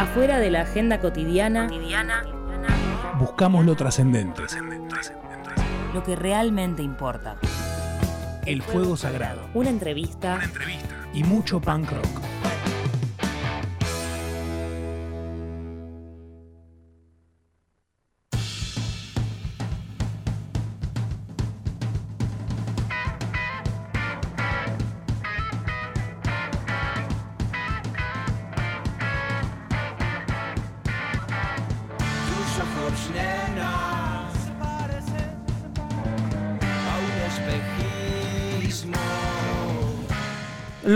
Afuera de la agenda cotidiana, Buscamos lo trascendente. lo que realmente importa. El fuego sagrado. Una entrevista Y mucho punk rock.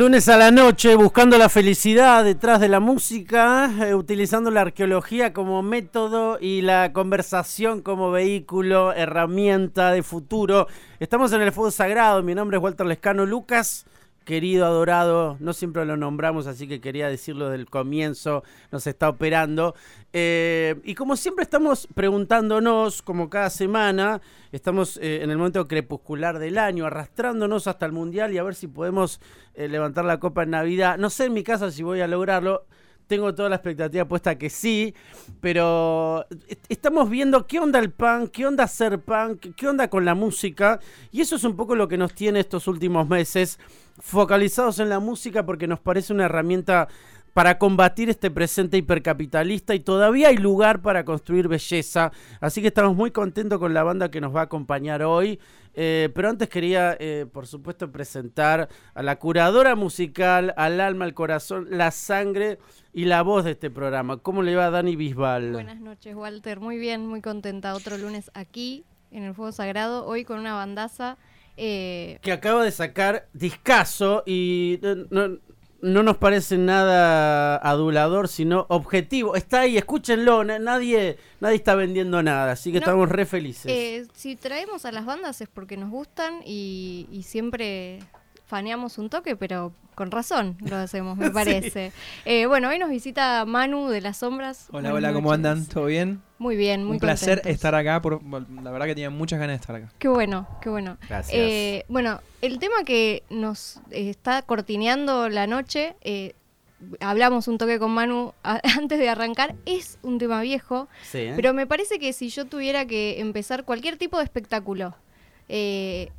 Lunes a la noche, buscando la felicidad detrás de la música, eh, utilizando la arqueología como método y la conversación como vehículo, herramienta de futuro. Estamos en el Fuego Sagrado, mi nombre es Walter Lescano Lucas. Querido, adorado, no siempre lo nombramos, así que quería decirlo del comienzo, nos está operando. Eh, y como siempre estamos preguntándonos, como cada semana, estamos eh, en el momento crepuscular del año, arrastrándonos hasta el Mundial y a ver si podemos eh, levantar la copa en Navidad. No sé en mi caso si voy a lograrlo. Tengo toda la expectativa puesta que sí, pero est- estamos viendo qué onda el punk, qué onda ser punk, qué onda con la música, y eso es un poco lo que nos tiene estos últimos meses, focalizados en la música porque nos parece una herramienta para combatir este presente hipercapitalista y todavía hay lugar para construir belleza. Así que estamos muy contentos con la banda que nos va a acompañar hoy. Eh, pero antes quería, eh, por supuesto, presentar a la curadora musical, al alma, al corazón, la sangre y la voz de este programa. ¿Cómo le va Dani Bisbal? Buenas noches, Walter. Muy bien, muy contenta. Otro lunes aquí, en el Fuego Sagrado. Hoy con una bandaza. eh, Que acaba de sacar discazo y eh, no, no nos parece nada adulador, sino objetivo. Está ahí, escúchenlo. na- Nadie, nadie está vendiendo nada, así que No, estamos re felices. eh, si traemos a las bandas es porque nos gustan y, y siempre faneamos un toque, pero con razón lo hacemos, me parece. Eh, bueno, hoy nos visita Manu de las Sombras. Hola, Buenas hola, ¿cómo noches. andan? ¿Todo bien? Muy bien, muy Un placer contentos. estar acá. Por, la verdad que tenía muchas ganas de estar acá. Qué bueno, qué bueno. Gracias. Eh, bueno, el tema que nos eh, está cortineando la noche, eh, hablamos un toque con Manu a- antes de arrancar, es un tema viejo, Sí, ¿eh? pero me parece que si yo tuviera que empezar cualquier tipo de espectáculo, eh,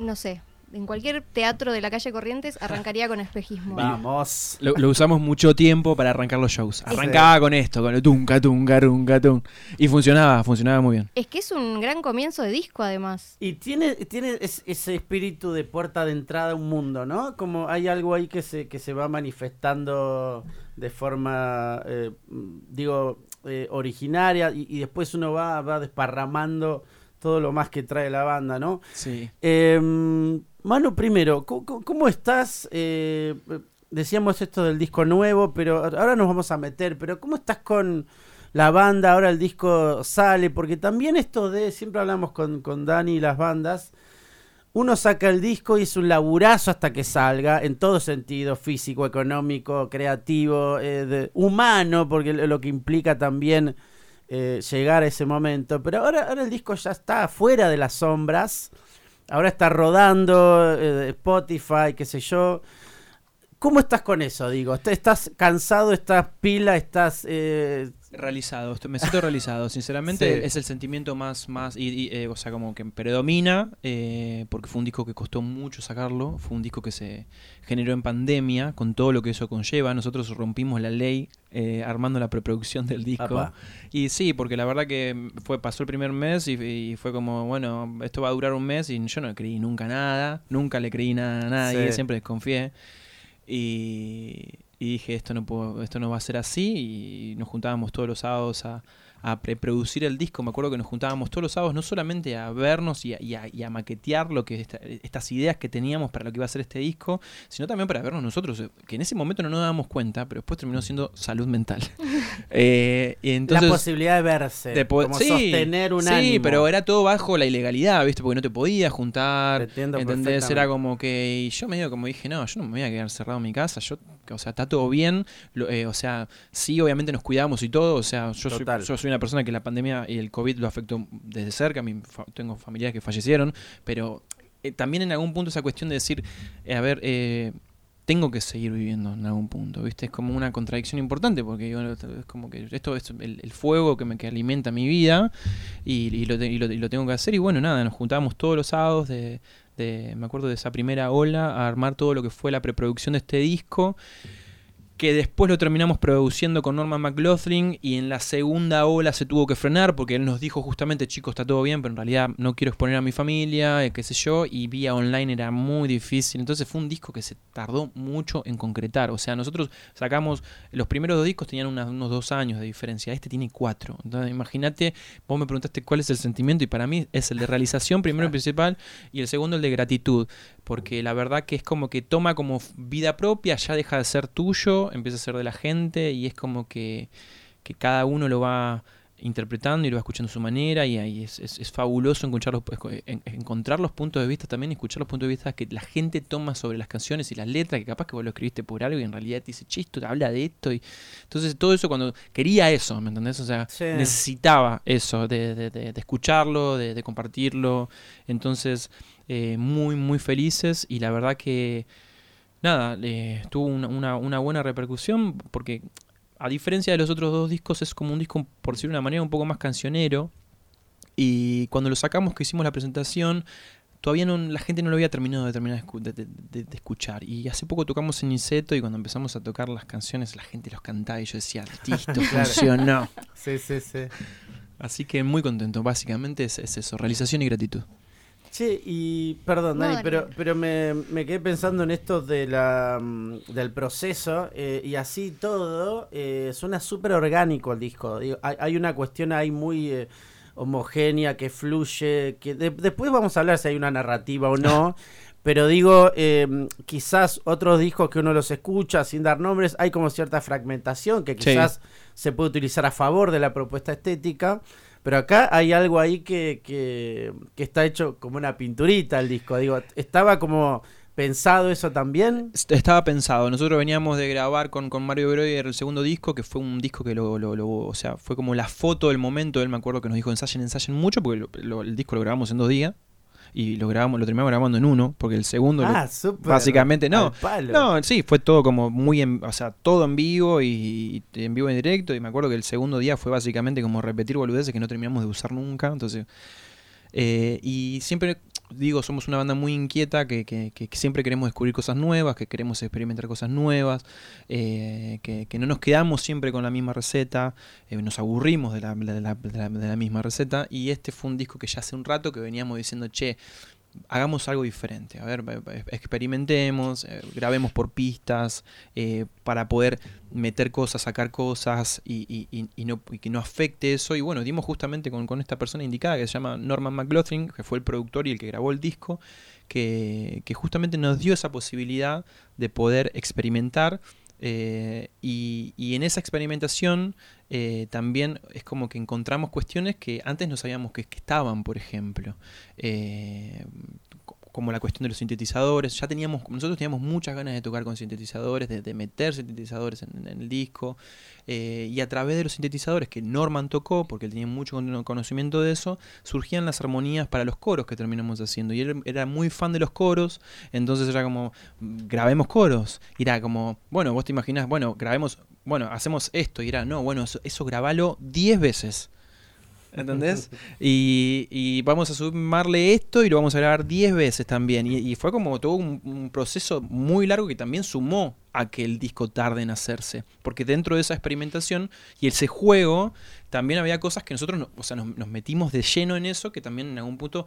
no sé, en cualquier teatro de la calle Corrientes, arrancaría con espejismo. Vamos. Lo, lo usamos mucho tiempo para arrancar los shows. Arrancaba con esto, con el tunca, tunca, tunca, tum. Y funcionaba, funcionaba muy bien. Es que es un gran comienzo de disco, además. Y tiene, tiene es- ese espíritu de puerta de entrada a un mundo, ¿no? Como hay algo ahí que se, que se va manifestando de forma, eh, digo, eh, originaria y, y después uno va, va desparramando todo lo más que trae la banda, ¿no? Sí. Eh, Manu, primero, ¿cómo, cómo- estás? Eh, decíamos esto del disco nuevo, pero ahora nos vamos a meter, pero ¿cómo estás con la banda? Ahora el disco sale, porque también esto de, siempre hablamos con, con Dani y las bandas, uno saca el disco y es un laburazo hasta que salga, en todo sentido, físico, económico, creativo, eh, de- humano, porque lo que implica también eh, llegar a ese momento. Pero ahora, ahora el disco ya está fuera de las sombras, ahora está rodando eh, Spotify, qué sé yo. ¿Cómo estás con eso? Digo, ¿Est- ¿estás cansado, estás pila, estás... eh, Realizado, me siento realizado. Sinceramente, Sí. es el sentimiento más, más y, y, eh, o sea, como que predomina, eh, porque fue un disco que costó mucho sacarlo, fue un disco que se generó en pandemia, con todo lo que eso conlleva. Nosotros rompimos la ley eh, armando la preproducción del disco. Y sí, porque la verdad que fue pasó el primer mes y, y fue como, bueno, esto va a durar un mes y yo no creí nunca nada, nunca le creí nada a nadie, Sí. siempre desconfié. Y, y dije, esto no, puedo, esto no va a ser así y nos juntábamos todos los sábados a, a preproducir el disco. Me acuerdo que nos juntábamos todos los sábados no solamente a vernos y a, y a- y a maquetear lo que esta- estas ideas que teníamos para lo que iba a ser este disco, sino también para vernos nosotros, eh, que en ese momento no nos dábamos cuenta, pero después terminó siendo salud mental. Eh, y entonces, la posibilidad de verse, de como sí, sostener un sí, ánimo. pero era todo bajo la ilegalidad, ¿viste? Porque no te podías juntar. Entiendo ¿Entendés? Era como que. Y yo medio como dije, no, yo no me voy a quedar cerrado en mi casa. Yo, o sea, está todo bien. lo- eh, o sea, sí, obviamente nos cuidamos y todo. O sea, yo soy, yo soy una persona que la pandemia y el COVID lo afectó desde cerca. Mi fa- tengo familiares que fallecieron. Pero eh, también en algún punto esa cuestión de decir, eh, a ver, tengo que seguir viviendo en algún punto, ¿viste? Es como una contradicción importante porque es como que esto es el, el fuego que me que alimenta mi vida y, y lo, y lo- y lo tengo que hacer y bueno, nada, nos juntábamos todos los sábados de, de- me acuerdo de esa primera ola a armar todo lo que fue la preproducción de este disco que después lo terminamos produciendo con Norman McLaughlin y en la segunda ola se tuvo que frenar porque él nos dijo justamente, chicos, está todo bien, pero en realidad no quiero exponer a mi familia, eh, qué sé yo, y vía online era muy difícil, entonces fue un disco que se tardó mucho en concretar, o sea, nosotros sacamos, los primeros dos discos tenían unas- unos dos años de diferencia, este tiene cuatro, entonces imagínate, vos me preguntaste cuál es el sentimiento y para mí es el de realización primero y principal y el segundo el de gratitud, porque la verdad que es como que toma como vida propia, ya deja de ser tuyo, empieza a ser de la gente y es como que, que cada uno lo va interpretando y lo va escuchando a su manera y ahí es, es- es fabuloso encontrar los, en- encontrar los puntos de vista también escuchar los puntos de vista que la gente toma sobre las canciones y las letras que capaz que vos lo escribiste por algo y en realidad te dice, che, esto habla de esto y entonces todo eso cuando quería eso, ¿me entendés? O sea, Sí. necesitaba eso, de, de- de- de escucharlo, de, de compartirlo. Entonces, eh, muy, muy felices y la verdad que, nada, eh, tuvo una, una- una buena repercusión porque, a diferencia de los otros dos discos, es como un disco, por decirlo de una manera, un poco más cancionero. Y cuando lo sacamos, que hicimos la presentación, todavía no, la gente no lo había terminado de, terminar de, escu- de- de- de- de escuchar. Y hace poco tocamos en Niceto y cuando empezamos a tocar las canciones, la gente los cantaba y yo decía, listo, funcionó. Sí, sí, sí. Así que muy contento, básicamente es, es eso, realización y gratitud. Che, y perdón, Dani, pero, pero me, me quedé pensando en esto de la, mm, del proceso eh, y así todo, eh, suena súper orgánico el disco. Digo, hay, hay una cuestión ahí muy eh, homogénea que fluye, que de- después vamos a hablar si hay una narrativa o no. Pero digo, eh, quizás otros discos que uno los escucha sin dar nombres, hay como cierta fragmentación que Sí. quizás se puede utilizar a favor de la propuesta estética. Pero acá hay algo ahí que, que, que está hecho como una pinturita el disco. Digo, ¿estaba como pensado eso también? Est- Estaba pensado, nosotros veníamos de grabar con, con Mario Breuer el segundo disco, que fue un disco que lo, lo- lo- o sea, fue como la foto del momento, él me acuerdo que nos dijo ensayen, ensayen mucho, porque el disco lo grabamos en dos días, y lo grabamos, lo terminamos grabando en uno, porque el segundo lo- Ah, súper. básicamente no. No, sí, fue todo como muy, en, o sea, todo en vivo y, y en vivo en directo. Y me acuerdo que el segundo día fue básicamente como repetir boludeces que no terminamos de usar nunca. Entonces, eh, y siempre digo, somos una banda muy inquieta que, que- que siempre queremos descubrir cosas nuevas, que queremos experimentar cosas nuevas, eh, que, no nos quedamos siempre con la misma receta, eh, nos aburrimos de la, de la- de la- de la misma receta. Y este fue un disco que ya hace un rato que veníamos diciendo, che, hagamos algo diferente. A ver, experimentemos, eh, grabemos por pistas, eh, para poder meter cosas, sacar cosas y, y- no, que no afecte eso. Y bueno, dimos justamente con, esta persona indicada que se llama Norman McLaughlin, que fue el productor y el que grabó el disco, que justamente nos dio esa posibilidad de poder experimentar. Eh, y, en esa experimentación eh, también es como que encontramos cuestiones que antes no sabíamos que, estaban, por ejemplo. Eh, como la cuestión de los sintetizadores. Ya teníamos, nosotros teníamos muchas ganas de tocar con sintetizadores, de, de meter sintetizadores en, el disco. eh, y a través de los sintetizadores que Norman tocó, porque él tenía mucho cono- conocimiento de eso, surgían las armonías para los coros que terminamos haciendo. Y él era muy fan de los coros, entonces era como, "Mm, grabemos coros. Y era como, bueno, vos te imaginás, bueno, grabemos, bueno, hacemos esto. Y era, no, bueno, eso, eso grabalo 10 veces. ¿Entendés? Y, y vamos a sumarle esto y lo vamos a grabar 10 veces también. Y, y fue como todo un, un proceso muy largo que también sumó a que el disco tarde en hacerse. Porque dentro de esa experimentación y ese juego, también había cosas que nosotros no- o sea, nos, nos metimos de lleno en eso, que también en algún punto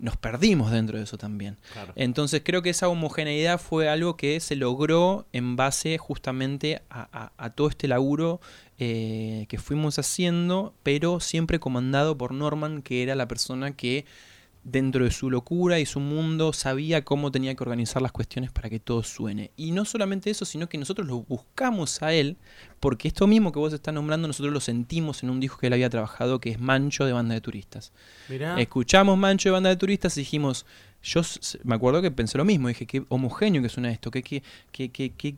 nos perdimos dentro de eso también. Entonces creo que esa homogeneidad fue algo que se logró en base justamente a, a- a todo este laburo eh, que fuimos haciendo, pero siempre comandado por Norman, que era la persona que dentro de su locura y su mundo sabía cómo tenía que organizar las cuestiones para que todo suene. Y no solamente eso, sino que nosotros lo buscamos a él, porque esto mismo que vos estás nombrando, nosotros lo sentimos en un disco que él había trabajado, que es Mancho de Banda de Turistas. Mirá. Escuchamos Mancho de Banda de Turistas y dijimos, yo me acuerdo que pensé lo mismo, dije, qué homogéneo que suena esto, que, que, que, que-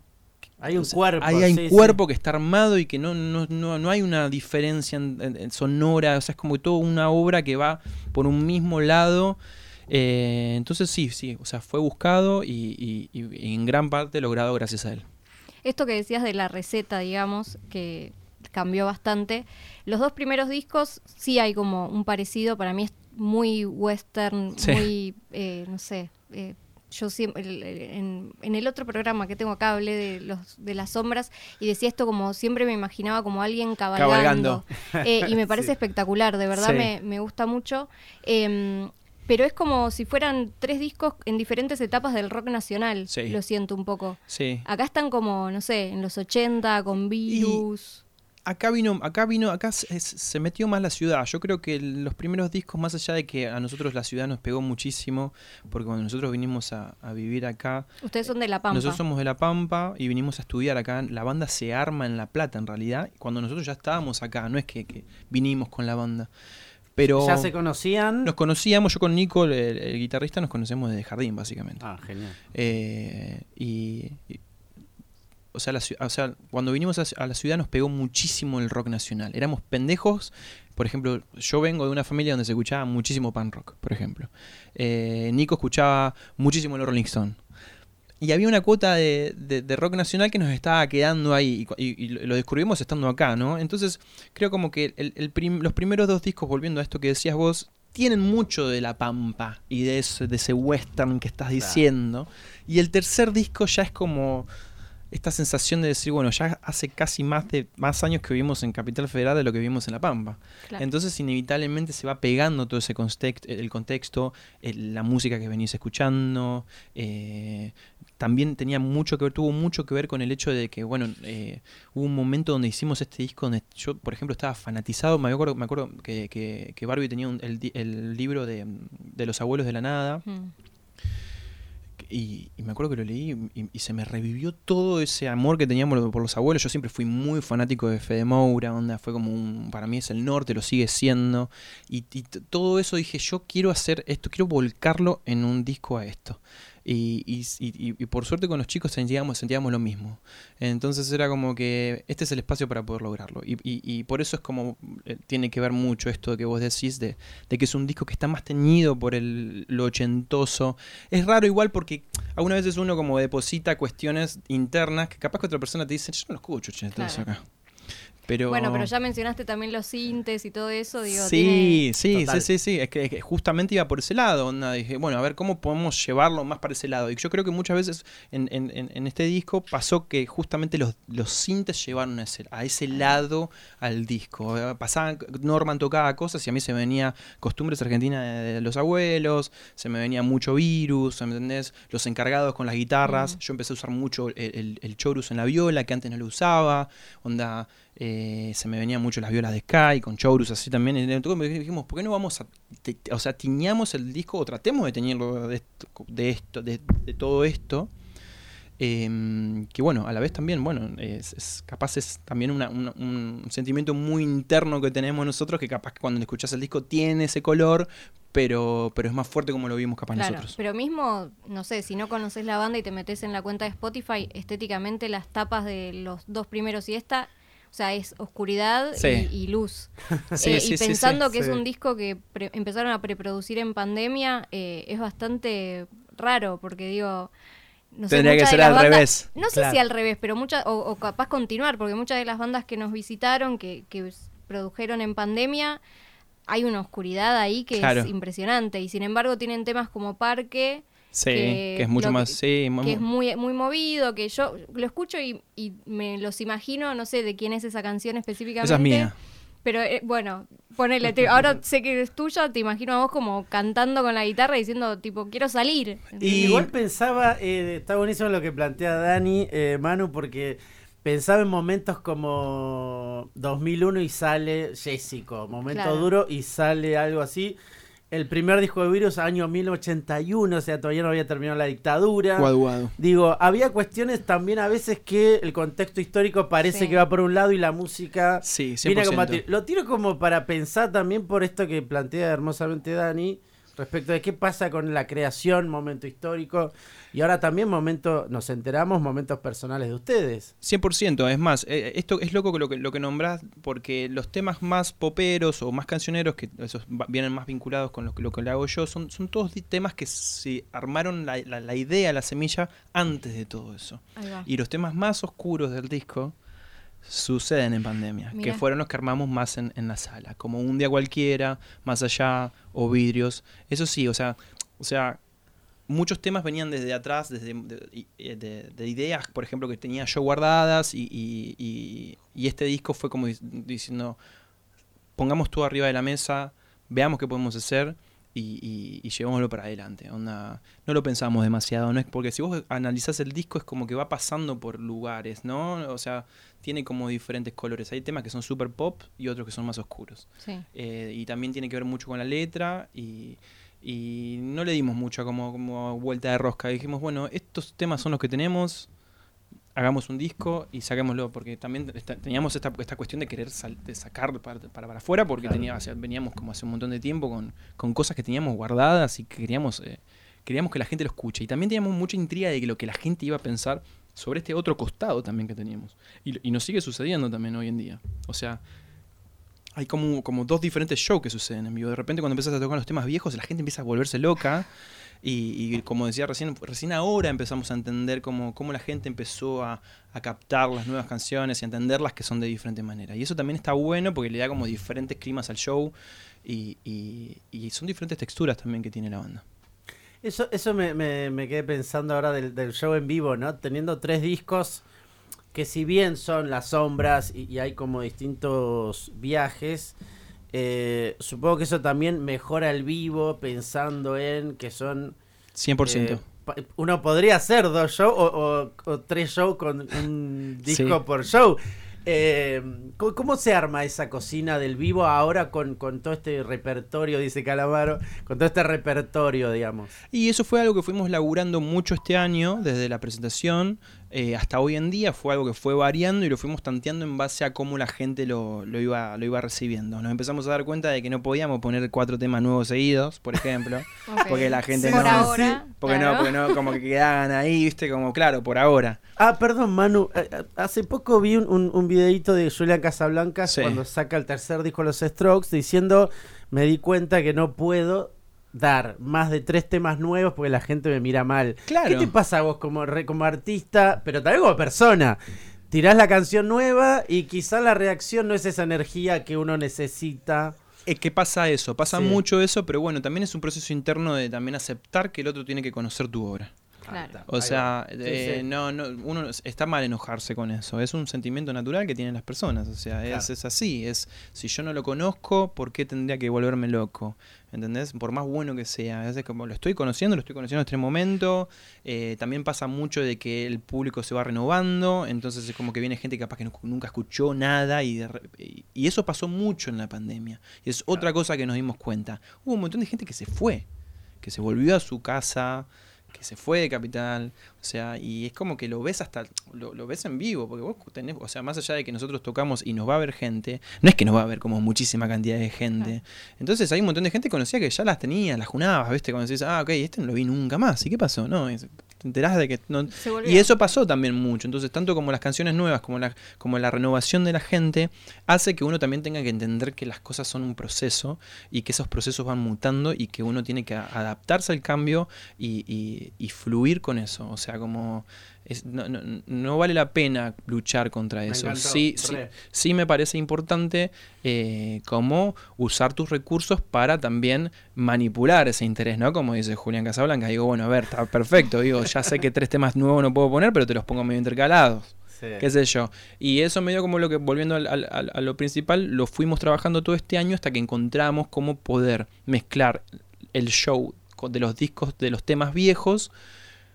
Hay un cuerpo. hay, hay sí, un sí. cuerpo que está armado y que no, no, no, no hay una diferencia en- en- en sonora, o sea, es como toda una obra que va por un mismo lado Eh, entonces sí, sí, o sea, fue buscado y, y- y en gran parte logrado gracias a él. Esto que decías de la receta, digamos, que cambió bastante. Los dos primeros discos sí hay como un parecido. Para mí es muy western, Sí. muy, eh, no sé. eh, yo siempre, en, en el otro programa que tengo acá hablé de los de las sombras y decía esto como siempre me imaginaba como alguien cabalgando. Eh, y me parece Sí. espectacular, de verdad Sí. me, me gusta mucho. Em, pero es como si fueran tres discos en diferentes etapas del rock nacional, Sí. lo siento un poco. Acá están como, no sé, en los 80 con virus. Acá vino, acá vino, acá se, se metió más la ciudad. Yo creo que los primeros discos, más allá de que a nosotros la ciudad nos pegó muchísimo, porque cuando nosotros vinimos a, a vivir acá, Ustedes son de La Pampa. nosotros somos de La Pampa y vinimos a estudiar acá. La banda se arma en La Plata, en realidad, cuando nosotros ya estábamos acá, no es que, que vinimos con la banda. Pero ¿Ya se conocían? nos conocíamos, yo con Nico, el, el guitarrista, nos conocemos desde jardín, básicamente. Ah, genial. Eh, y, y- o, sea, la ciu- o sea, cuando vinimos a, a la ciudad nos pegó muchísimo el rock nacional. Éramos pendejos. Por ejemplo, yo vengo de una familia donde se escuchaba muchísimo pan rock, por ejemplo. Eh, Nico escuchaba muchísimo los Rolling Stone. Y había una cuota de, de- de rock nacional que nos estaba quedando ahí y cu- y, y lo descubrimos estando acá, ¿no? Entonces creo como que el- el prim- los primeros dos discos, volviendo a esto que decías vos, tienen mucho de la pampa y de ese western que estás diciendo. Y el tercer disco ya es como esta sensación de decir, bueno, ya hace casi más de más años que vivimos en Capital Federal de lo que vivimos en La Pampa. Claro. Entonces inevitablemente se va pegando todo ese context, el contexto, el- la música que venís escuchando. eh, también tenía mucho que ver, tuvo mucho que ver con el hecho de que, bueno, eh, hubo un momento donde hicimos este disco donde yo, por ejemplo, estaba fanatizado. Me acuerdo, me acuerdo que, que, que Barbie tenía un- el, el libro de, de los abuelos de la nada. Mm. Y, y me acuerdo que lo leí y, se me revivió todo ese amor que teníamos por los abuelos. Yo siempre fui muy fanático de Fede Moura, onda, fue como un, para mí es el norte, lo sigue siendo. Y, y todo eso dije, yo quiero hacer esto, quiero volcarlo en un disco a esto. Y, y- y- y por suerte con los chicos sentíamos, sentíamos lo mismo. Entonces era como que este es el espacio para poder lograrlo. Y, y- y por eso es como eh, tiene que ver mucho esto que vos decís de, de que es un disco que está más teñido por el, lo ochentoso. Es raro igual porque algunas veces uno como deposita cuestiones internas que capaz que otra persona te dice, yo no lo escucho ochentoso Claro. acá. Pero, Bueno, pero ya mencionaste también los sintes y todo eso, digo, Sí, tiene- sí, Total. sí, sí, sí. Es que, es que justamente iba por ese lado. onda, Dije, bueno, a ver cómo podemos llevarlo más para ese lado. Y yo creo que muchas veces en, en- en- en este disco pasó que justamente los, los sintes llevaron a ese, a ese lado al disco. Pasaban, Norman tocaba cosas y a mí se me venía costumbres argentinas de, de los abuelos, se me venía mucho virus, ¿me entendés? Los encargados con las guitarras. Mm. Yo empecé a usar mucho el, el, el chorus en la viola, que antes no lo usaba. Onda, eh, se me venían mucho las violas de Sky, con Chorus así también. Y entonces dijimos, ¿por qué no vamos a. te- o sea, tiñamos el disco o tratemos de teñirlo de esto, de, esto, de, de todo esto? Em, que bueno, a la vez también, bueno, es, es- capaz es también una- una- un sentimiento muy interno que tenemos nosotros, que capaz cuando escuchás el disco tiene ese color, pero, pero es más fuerte como lo vimos capaz Claro, nosotros. pero mismo, no sé, si no conoces la banda y te metes en la cuenta de Spotify, estéticamente las tapas de los dos primeros y esta, o sea, es oscuridad Sí. y, y luz. Sí, Eh, sí, y sí, pensando sí. que es un disco que pre- empezaron a preproducir en pandemia, eh, es bastante raro, porque digo... No sé, Tendría que ser al bandas- revés. No sé Claro. si al revés, pero muchas, o, o capaz continuar, porque muchas de las bandas que nos visitaron, que, que produjeron en pandemia, hay una oscuridad ahí que Claro. es impresionante. Y sin embargo tienen temas como Parque, Sí, que que, es mucho lo más. que- sí, que mu- es muy, muy movido, que yo lo escucho y, y me los imagino, no sé de quién es esa canción específicamente. esa es mía. Pero eh, bueno, ponele, te- ahora sé que es tuya, te imagino a vos como cantando con la guitarra diciendo tipo, quiero salir. Y Y- igual pensaba, eh, está buenísimo lo que plantea Dani, eh, Manu, porque pensaba en momentos como 2001 y sale Jessico, momento Claro. duro y sale algo así. El primer disco de Virus, año 1081, o sea, todavía no había terminado la dictadura. Guaduado. Digo, había cuestiones también a veces que el contexto histórico parece Sí. que va por un lado y la música Sí, viene a 100%. combatir. Lo tiro como para pensar también por esto que plantea hermosamente Dani, respecto de qué pasa con la creación, momento histórico, y ahora también momento, nos enteramos, momentos personales de ustedes. 100%, es más, eh, esto es loco lo que, lo que nombrás, porque los temas más poperos o más cancioneros, que esos vienen más vinculados con lo que, lo que le hago yo, son, son todos temas que se armaron la, la- la idea, la semilla, antes de todo eso. Y los temas más oscuros del disco suceden en pandemia, que fueron los que armamos más en, en la sala, como un día cualquiera, más allá, o vidrios. Eso sí, o sea, o sea, muchos temas venían desde atrás, desde de, eh, de- de ideas, por ejemplo, que tenía yo guardadas, y, y- y- y este disco fue como dic- diciendo, pongamos todo arriba de la mesa, veamos qué podemos hacer. Y, y- y llevémoslo para adelante. Onda, no lo pensamos demasiado, ¿no? Es porque si vos analizás el disco es como que va pasando por lugares, ¿no? O sea, tiene como diferentes colores. Hay temas que son super pop y otros que son más oscuros. Sí. Eh, y también tiene que ver mucho con la letra y, y no le dimos mucha como, como vuelta de rosca. Dijimos, bueno, estos temas son los que tenemos, hagamos un disco y saquémoslo, porque también teníamos esta, esta cuestión de querer sal- de sacar para, para, para afuera, porque tenía, o sea, veníamos como hace un montón de tiempo con, con cosas que teníamos guardadas y que queríamos, eh, queríamos que la gente lo escuche. Y también teníamos mucha intriga de que lo que la gente iba a pensar sobre este otro costado también que teníamos. Y, y nos sigue sucediendo también hoy en día. O sea, hay como, como dos diferentes shows que suceden en vivo. De repente cuando empiezas a tocar los temas viejos, la gente empieza a volverse loca. Y, como decía recién, recién ahora empezamos a entender cómo, cómo la gente empezó a, captar las nuevas canciones y a entenderlas que son de diferente manera. Y eso también está bueno porque le da como diferentes climas al show y, son diferentes texturas también que tiene la banda. Eso, eso me quedé pensando ahora del, del show en vivo, ¿no? Teniendo tres discos que si bien son las sombras y, y hay como distintos viajes, eh, supongo que eso también mejora el vivo pensando en que son... 100%. eh, uno podría hacer dos shows o, o- o tres shows con un disco Sí. por show. Eh, ¿cómo, cómo se arma esa cocina del vivo ahora con, con todo este repertorio, dice Calamaro, con todo este repertorio, digamos? Y eso fue algo que fuimos laburando mucho este año, desde la presentación eh, hasta hoy en día. Fue algo que fue variando y lo fuimos tanteando en base a cómo la gente lo, lo iba, lo iba recibiendo. Nos empezamos a dar cuenta de que no podíamos poner cuatro temas nuevos seguidos, por ejemplo. Porque la gente Por no- ahora. Porque claro. no, porque no, como que quedaban ahí, viste, como claro, por ahora. Ah, perdón, Manu. eh, eh, Hace poco vi un, un, un videíto de Julián Casablancas Sí. cuando saca el tercer disco de los Strokes diciendo, me di cuenta que no puedo dar más de tres temas nuevos porque la gente me mira mal. Claro. ¿Qué te pasa a vos como, re- como artista, pero también como persona? Tirás la canción nueva y quizá la reacción no es esa energía que uno necesita. Es que pasa eso, pasa Sí. mucho eso, pero bueno, también es un proceso interno de también aceptar que el otro tiene que conocer tu obra. Claro. O sea. Sí, eh, sí. no, no, uno está mal enojarse con eso. Es un sentimiento natural que tienen las personas. O sea, es, Claro. es así. Es si yo no lo conozco, ¿por qué tendría que volverme loco? ¿Entendés? Por más bueno que sea. Es como lo estoy conociendo, lo estoy conociendo en este momento. Eh, también pasa mucho de que el público se va renovando. Entonces es como que viene gente que capaz que no- nunca escuchó nada. Y, de re- y- y eso pasó mucho en la pandemia. Y es otra cosa que nos dimos cuenta. Hubo un montón de gente que se fue. Que se volvió a su casa que se fue de Capital, o sea, y es como que lo ves hasta, lo, lo ves en vivo, porque vos tenés, o sea, más allá de que nosotros tocamos y nos va a ver gente, no es que nos va a ver como muchísima cantidad de gente. Entonces hay un montón de gente que conocía que ya las tenía, las junabas, ¿viste? Cuando decís, ah, ok, este no lo vi nunca más, ¿y qué pasó? No, es- te enterás de que no... Y eso pasó también mucho, entonces tanto como las canciones nuevas, como la, como la renovación de la gente, hace que uno también tenga que entender que las cosas son un proceso y que esos procesos van mutando y que uno tiene que adaptarse al cambio y, y- y fluir con eso. O sea, como es- no, no- no vale la pena luchar contra Me eso. encantó, Sí, sí, sí me parece importante eh, como usar tus recursos para también manipular ese interés, ¿no? Como dice Julián Casablanca, digo, bueno, a ver, está perfecto, digo, ya sé que tres temas nuevos no puedo poner, pero te los pongo medio intercalados qué sé yo. Y eso medio como lo que, volviendo al- al- al- a lo principal, lo fuimos trabajando todo este año hasta que encontramos cómo poder mezclar el show de los discos, de los temas viejos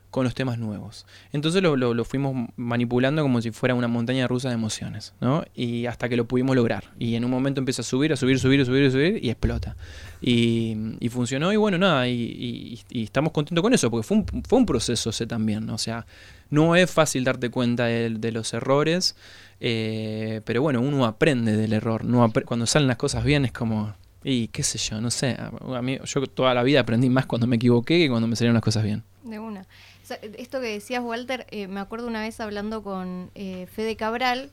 con los temas nuevos. Entonces lo, lo- fuimos manipulando como si fuera una montaña rusa de emociones, ¿no? Y hasta que lo pudimos lograr. Y en un momento empieza a subir, a subir, subir, a subir, a subir y explota. Y, funcionó y bueno, nada, y, y- y estamos contentos con eso, porque fue un, fue un proceso ese también. O sea, no es fácil darte cuenta de, de los errores, eh, pero bueno, uno aprende del error. Cuando salen las cosas bien es como... Y qué sé yo, no sé. A mí, yo toda la vida aprendí más cuando me equivoqué que cuando me salieron las cosas bien. De una. O sea, esto que decías, Walter, eh, me acuerdo una vez hablando con eh, Fede Cabral.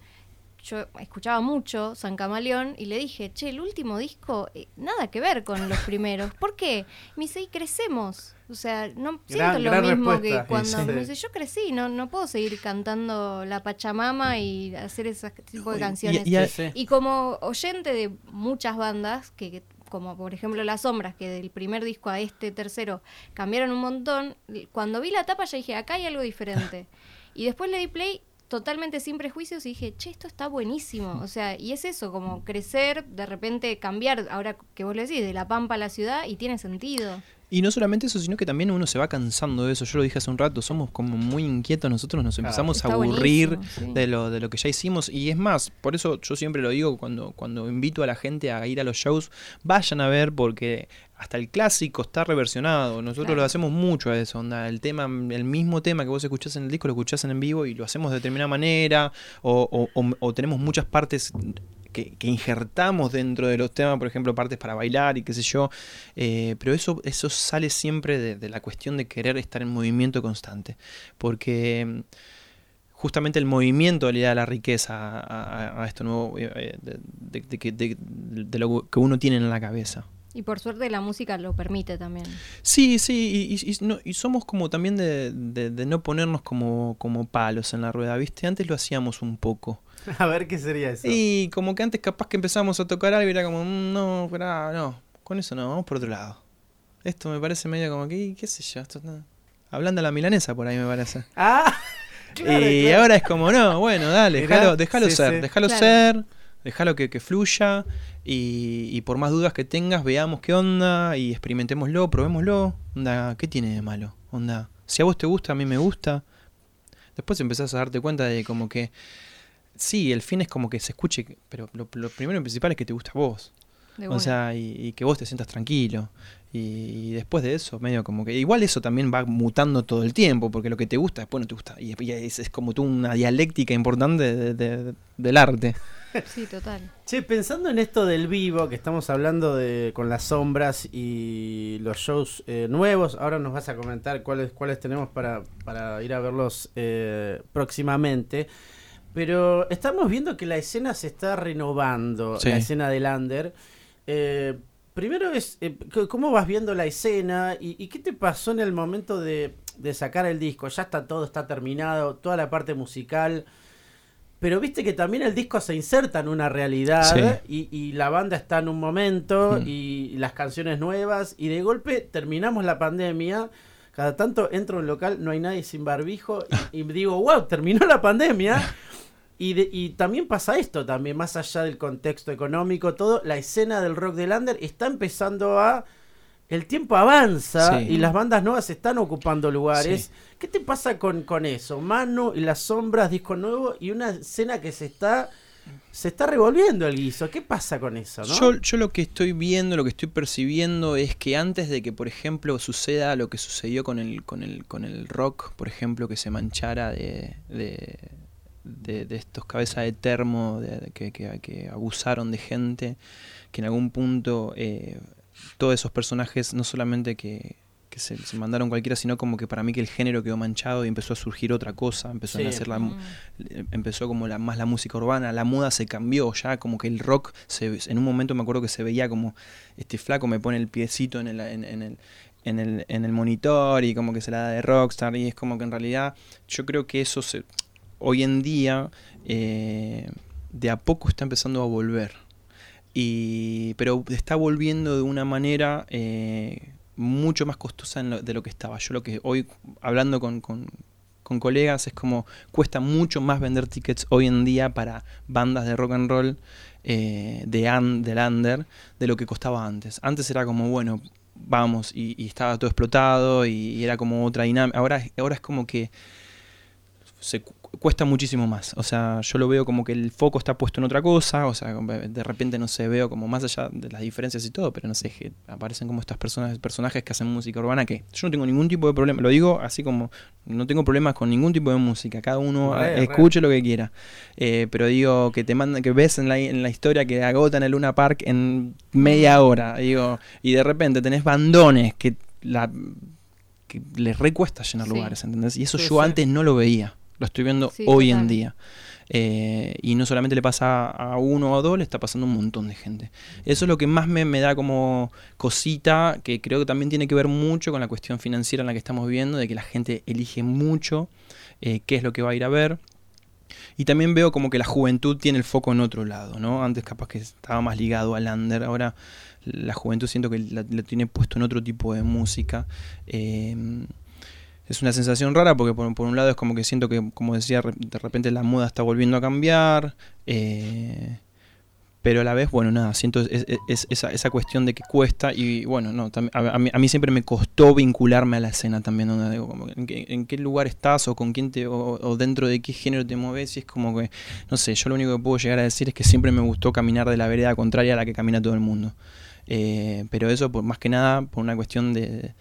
Yo escuchaba mucho San Camaleón y le dije, che, el último disco, eh, nada que ver con los primeros. ¿Por qué? Me dice, y crecemos. O sea, no siento lo gran mismo respuesta. que cuando Sí. me dice, yo crecí, no, no puedo seguir cantando La Pachamama y hacer ese tipo de Y- canciones. y Sí, sí. Y como oyente de muchas bandas, que, que- como por ejemplo Las Sombras, que del primer disco a este tercero cambiaron un montón, cuando vi la tapa ya dije, acá hay algo diferente. y después le di play totalmente sin prejuicios y dije, che, esto está buenísimo. O sea, y es eso, como crecer, de repente cambiar, ahora que vos lo decís, de la pampa a la ciudad y tiene sentido. Y no solamente eso, sino que también uno se va cansando de eso. Yo lo dije hace un rato, somos como muy inquietos nosotros, nos Claro. empezamos a aburrir sí. de lo, de lo que ya hicimos. Y es más, por eso yo siempre lo digo cuando, cuando invito a la gente a ir a los shows, vayan a ver porque hasta el clásico está reversionado. Nosotros Claro. lo hacemos mucho a eso, onda. El tema, el mismo tema que vos escuchás en el disco, lo escuchás en vivo y lo hacemos de determinada manera. O, o- o- o tenemos muchas partes que, injertamos dentro de los temas, por ejemplo, partes para bailar y qué sé yo. Eh, pero eso, eso sale siempre de, la cuestión de querer estar en movimiento constante. Porque mm, justamente el movimiento le da la riqueza a, esto nuevo, eh, de- de lo que uno tiene en la cabeza. Y por suerte la música lo permite también. Sí, sí, y, y- y no- y somos como también de, de- de no ponernos como, como palos en la rueda, ¿viste? Antes lo hacíamos un poco. A ver qué sería eso. Y como que antes capaz que empezamos a tocar algo y era como, "Mm, no, pará, no, con eso no, vamos por otro lado. Esto me parece medio como que, qué sé yo, esto no- Hablando a la milanesa por ahí me parece. Ah, claro, y claro. ahora es como, no, bueno, dale, déjalo, déjalo sí, ser, sí. déjalo Claro. ser, déjalo que, que fluya y, por más dudas que tengas, veamos qué onda y experimentémoslo, probémoslo. Onda, ¿qué tiene de malo? Onda, si a vos te gusta, a mí me gusta. Después empezás a darte cuenta de como que, sí, el fin es como que se escuche, pero lo, lo primero y principal es que te gusta a vos. De O sea, y, y que vos te sientas tranquilo. Y, y después de eso, medio como que. Igual eso también va mutando todo el tiempo, porque lo que te gusta después no te gusta. Y, y es, es como tú una dialéctica importante de- de- del arte. Sí, total. Che, pensando en esto del vivo, que estamos hablando de con las sombras y los shows eh, nuevos, ahora nos vas a comentar cuáles cuáles tenemos para, para ir a verlos eh, próximamente. Pero estamos viendo que la escena se está renovando, Sí. la escena del under. Eh, primero es, eh, ¿cómo vas viendo la escena y, y qué te pasó en el momento de, de sacar el disco? Ya está todo, está terminado, toda la parte musical. Pero viste que también el disco se inserta en una realidad y, y la banda está en un momento Mm. y las canciones nuevas y de golpe terminamos la pandemia. Cada tanto entro a un local, no hay nadie sin barbijo y, y digo, wow, terminó la pandemia. Y, de- y también pasa esto, también más allá del contexto económico, todo, la escena del rock del under está empezando a... El tiempo avanza Sí. y las bandas nuevas están ocupando lugares. ¿Qué te pasa con, con eso? Mano y las sombras, disco nuevo y una escena que se está se está revolviendo el guiso. ¿Qué pasa con eso, no? Yo, yo lo que estoy viendo, lo que estoy percibiendo es que antes de que, por ejemplo, suceda lo que sucedió con el, con el, con el rock, por ejemplo, que se manchara de, de, de- de estos cabezas de termo de- que, que- que abusaron de gente, que en algún punto eh, todos esos personajes, no solamente que, que se, se mandaron cualquiera, sino como que para mí que el género quedó manchado y empezó a surgir otra cosa, empezó Sí. a nacer la, Mm. empezó como la, más la música urbana, la moda se cambió ya, como que el rock, se, en un momento me acuerdo que se veía como este flaco me pone el piecito en el, en, en el, en, el, en el monitor y como que se la da de rockstar y es como que en realidad yo creo que eso se, hoy en día eh, de a poco está empezando a volver. Y, pero está volviendo de una manera eh, mucho más costosa lo- de lo que estaba. Yo lo que hoy, hablando con, con- colegas, es como cuesta mucho más vender tickets hoy en día para bandas de rock and roll eh, de un- del under de lo que costaba antes. Antes era como, bueno, vamos, y, estaba todo explotado y, era como otra dinámica. Ahora, ahora es como que se cuesta muchísimo más. O sea, yo lo veo como que el foco está puesto en otra cosa, o sea, de repente no sé, veo como más allá de las diferencias y todo, pero no sé, que aparecen como estas personas, personajes que hacen música urbana que yo no tengo ningún tipo de problema, lo digo así como no tengo problemas con ningún tipo de música, cada uno Re, re. escuche lo que quiera. Eh, pero digo que te mandan, que ves en la, en la historia que agotan el Luna Park en media hora, digo, y de repente tenés bandones que la que les recuesta llenar Sí. lugares, ¿entendés? Y eso Sí, yo sí. antes no lo veía, lo estoy viendo Sí, hoy total. en día. Eh, y no solamente le pasa a uno o a dos, le está pasando a un montón de gente. Eso es lo que más me, me da como cosita, que creo que también tiene que ver mucho con la cuestión financiera en la que estamos viviendo, de que la gente elige mucho eh, qué es lo que va a ir a ver. Y también veo como que la juventud tiene el foco en otro lado, ¿no? Antes capaz que estaba más ligado al under, ahora la juventud siento que la- lo tiene puesto en otro tipo de música. Eh, es una sensación rara porque por, un lado es como que siento que, como decía, de repente la moda está volviendo a cambiar. eh, pero a la vez, bueno, nada, siento es- es- es- esa, esa cuestión de que cuesta y bueno, no, a, a mí, a siempre me costó vincularme a la escena también, donde digo, como, ¿en, qué, en qué lugar estás o con quién te, o, o dentro de qué género te mueves y es como que, no sé, yo lo único que puedo llegar a decir es que siempre me gustó caminar de la vereda contraria a la que camina todo el mundo. Eh, pero eso, por, más que nada, por una cuestión de,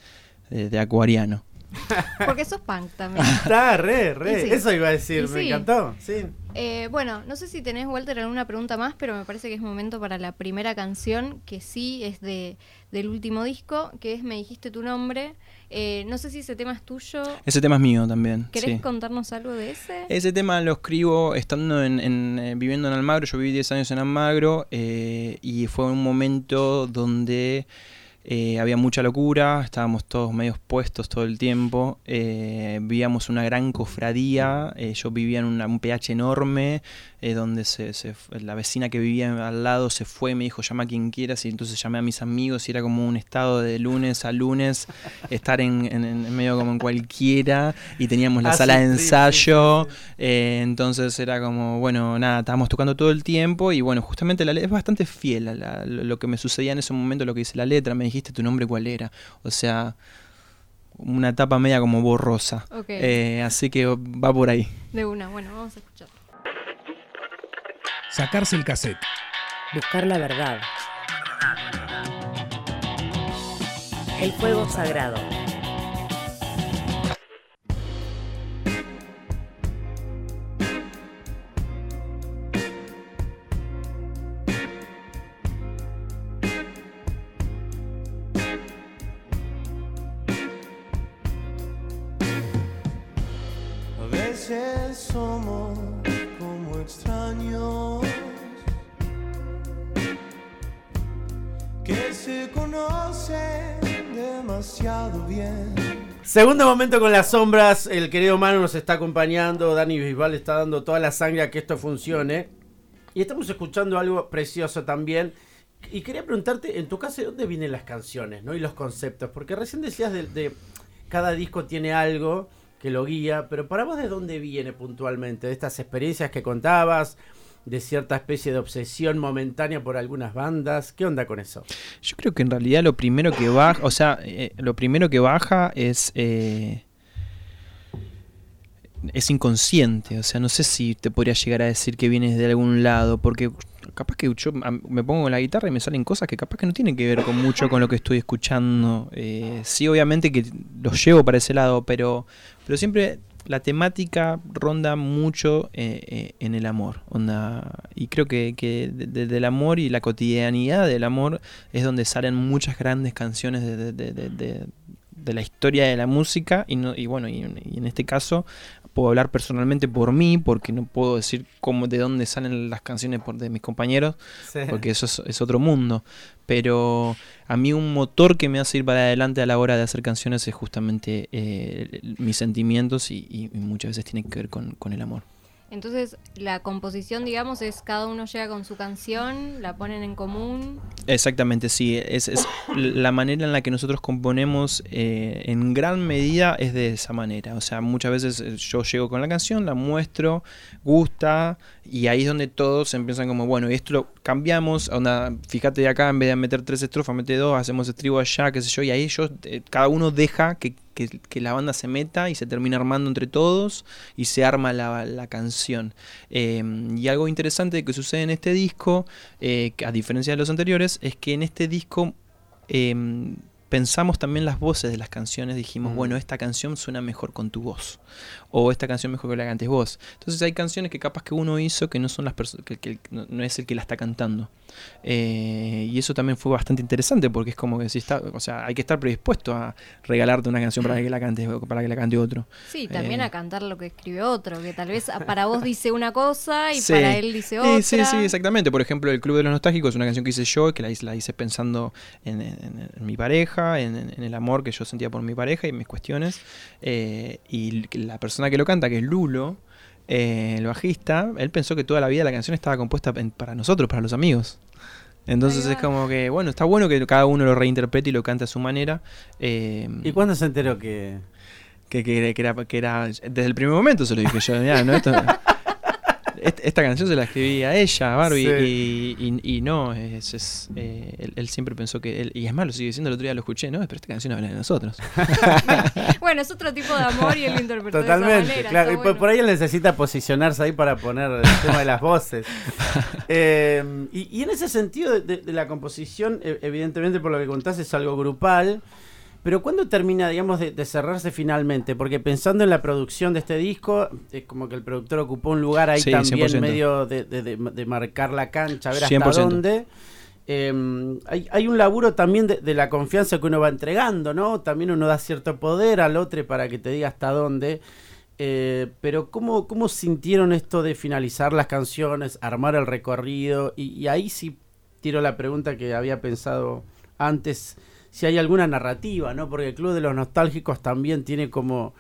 de, de acuariano. Porque sos punk también. Está, re, re. Sí. Eso iba a decir, Y me sí. encantó. Sí. Eh, bueno, no sé si tenés, Walter, alguna pregunta más, pero me parece que es momento para la primera canción, que sí es de, del último disco, que es Me dijiste tu nombre. Eh, no sé si ese tema es tuyo. Ese tema es mío también. ¿Querés sí. contarnos algo de ese? Ese tema lo escribo estando en, en, eh, viviendo en Almagro. Yo viví 10 años en Almagro eh, y fue un momento donde eh, había mucha locura, estábamos todos medios puestos todo el tiempo. eh, vivíamos una gran cofradía. eh, yo vivía en una- un PH enorme eh, donde se, la vecina que vivía al lado se fue y me dijo llama a quien quieras y entonces llamé a mis amigos y era como un estado de lunes a lunes estar en, en- en medio como en cualquiera y teníamos la Ah, sala sí, de ensayo sí, sí. entonces era como, bueno, nada, estábamos tocando todo el tiempo y bueno, justamente la es bastante fiel a la- lo que me sucedía en ese momento, lo que dice la letra, me dijiste tu nombre cuál era, o sea, una etapa media como borrosa. Ok, Eh, así que va por ahí. de una. Bueno, vamos a escuchar. Sacarse el cassette. Buscar la verdad. El fuego sagrado. Segundo momento con las sombras, el querido Manu nos está acompañando, Dani Bisbal está dando toda la sangre a que esto funcione. Y estamos escuchando algo precioso también. Y quería preguntarte, en tu caso, ¿de dónde vienen las canciones ¿no? y los conceptos? Porque recién decías de, de cada disco tiene algo que lo guía, pero para vos, ¿de dónde viene puntualmente? ¿De estas experiencias que contabas? ¿De cierta especie de obsesión momentánea por algunas bandas? ¿Qué onda con eso? Yo creo que en realidad lo primero que baja, o sea, eh, lo primero que baja es... eh, es inconsciente, o sea, no sé si te podría llegar a decir que vienes de algún lado, porque capaz que yo me pongo la guitarra y me salen cosas que capaz que no tienen que ver con mucho con lo que estoy escuchando. Eh, sí, obviamente que los llevo para ese lado, pero, pero siempre la temática ronda mucho eh, eh, en el amor. Onda, y creo que, que de- de- del amor y la cotidianidad del amor es donde salen muchas grandes canciones de, de- de- la historia de la música. Y, no, y bueno, y, en- y en este caso puedo hablar personalmente por mí, porque no puedo decir cómo, de dónde salen las canciones por, de mis compañeros, porque eso es, es otro mundo. Pero a mí un motor que me hace ir para adelante a la hora de hacer canciones es justamente eh, mis sentimientos y, y- y muchas veces tiene que ver con, con el amor. Entonces, la composición, digamos, es cada uno llega con su canción, la ponen en común. Exactamente, sí. Es, es la manera en la que nosotros componemos eh, en gran medida es de esa manera. O sea, muchas veces eh, yo llego con la canción, la muestro, gusta, y ahí es donde todos empiezan como, bueno, y esto lo cambiamos, onda, fíjate acá, en vez de meter tres estrofas, mete dos, hacemos estribo allá, qué sé yo, y ahí ellos, eh, cada uno deja que, que, la banda se meta y se termina armando entre todos y se arma la, la canción. Eh, y algo interesante que sucede en este disco, eh, a diferencia de los anteriores, es que en este disco eh, pensamos también las voces de las canciones, dijimos, Mm. bueno, esta canción suena mejor con tu voz, o esta canción mejor que la cantes vos. Entonces hay canciones que capaz que uno hizo que no son las personas, que, que no no es el que la está cantando. Eh, y eso también fue bastante interesante porque es como que si está, o sea, hay que estar predispuesto a regalarte una canción para que la cantes o para que la cante otro. Sí, también Eh. a cantar lo que escribe otro, que tal vez para vos dice una cosa y Sí. para él dice Sí, otra. Sí, sí, exactamente. Por ejemplo, El Club de los Nostálgicos es una canción que hice yo, que la hice, la hice pensando en, en- en mi pareja, en, en- en el amor que yo sentía por mi pareja y mis cuestiones. Eh, y la persona que lo canta, que es Lulo, eh, el bajista, él pensó que toda la vida la canción estaba compuesta en- para nosotros, para los amigos. Entonces es como que, bueno, está bueno que cada uno lo reinterprete y lo cante a su manera. Eh, ¿Y cuándo se enteró que.? que, que- que era, que era- desde el primer momento se lo dije yo, "Mirá, no, esto- est- esta canción se la escribí a ella, a Barbie, y, y- y no, es, es, eh, él, él siempre pensó que, él, y es más, lo sigue diciendo el otro día, lo escuché, no, pero esta canción habla de nosotros. Bueno, es otro tipo de amor y él lo interpretó de Totalmente, esa manera. claro. Y por, bueno. por ahí él necesita posicionarse ahí para poner el tema de las voces. Eh, y, y en ese sentido de, de- de la composición, e- evidentemente por lo que contás es algo grupal, pero ¿cuándo termina, digamos, de, de cerrarse finalmente? Porque pensando en la producción de este disco, es como que el productor ocupó un lugar ahí Sí, también 100%. medio de, de- de- de marcar la cancha, ver hasta 100%. dónde. Eh, hay, hay un laburo también de, de la confianza que uno va entregando, ¿no? También uno da cierto poder al otro para que te diga hasta dónde. Eh, pero ¿cómo, ¿cómo sintieron esto de finalizar las canciones, armar el recorrido? Y, y ahí sí tiro la pregunta que había pensado antes, si hay alguna narrativa, ¿no? Porque el Club de los Nostálgicos también tiene como,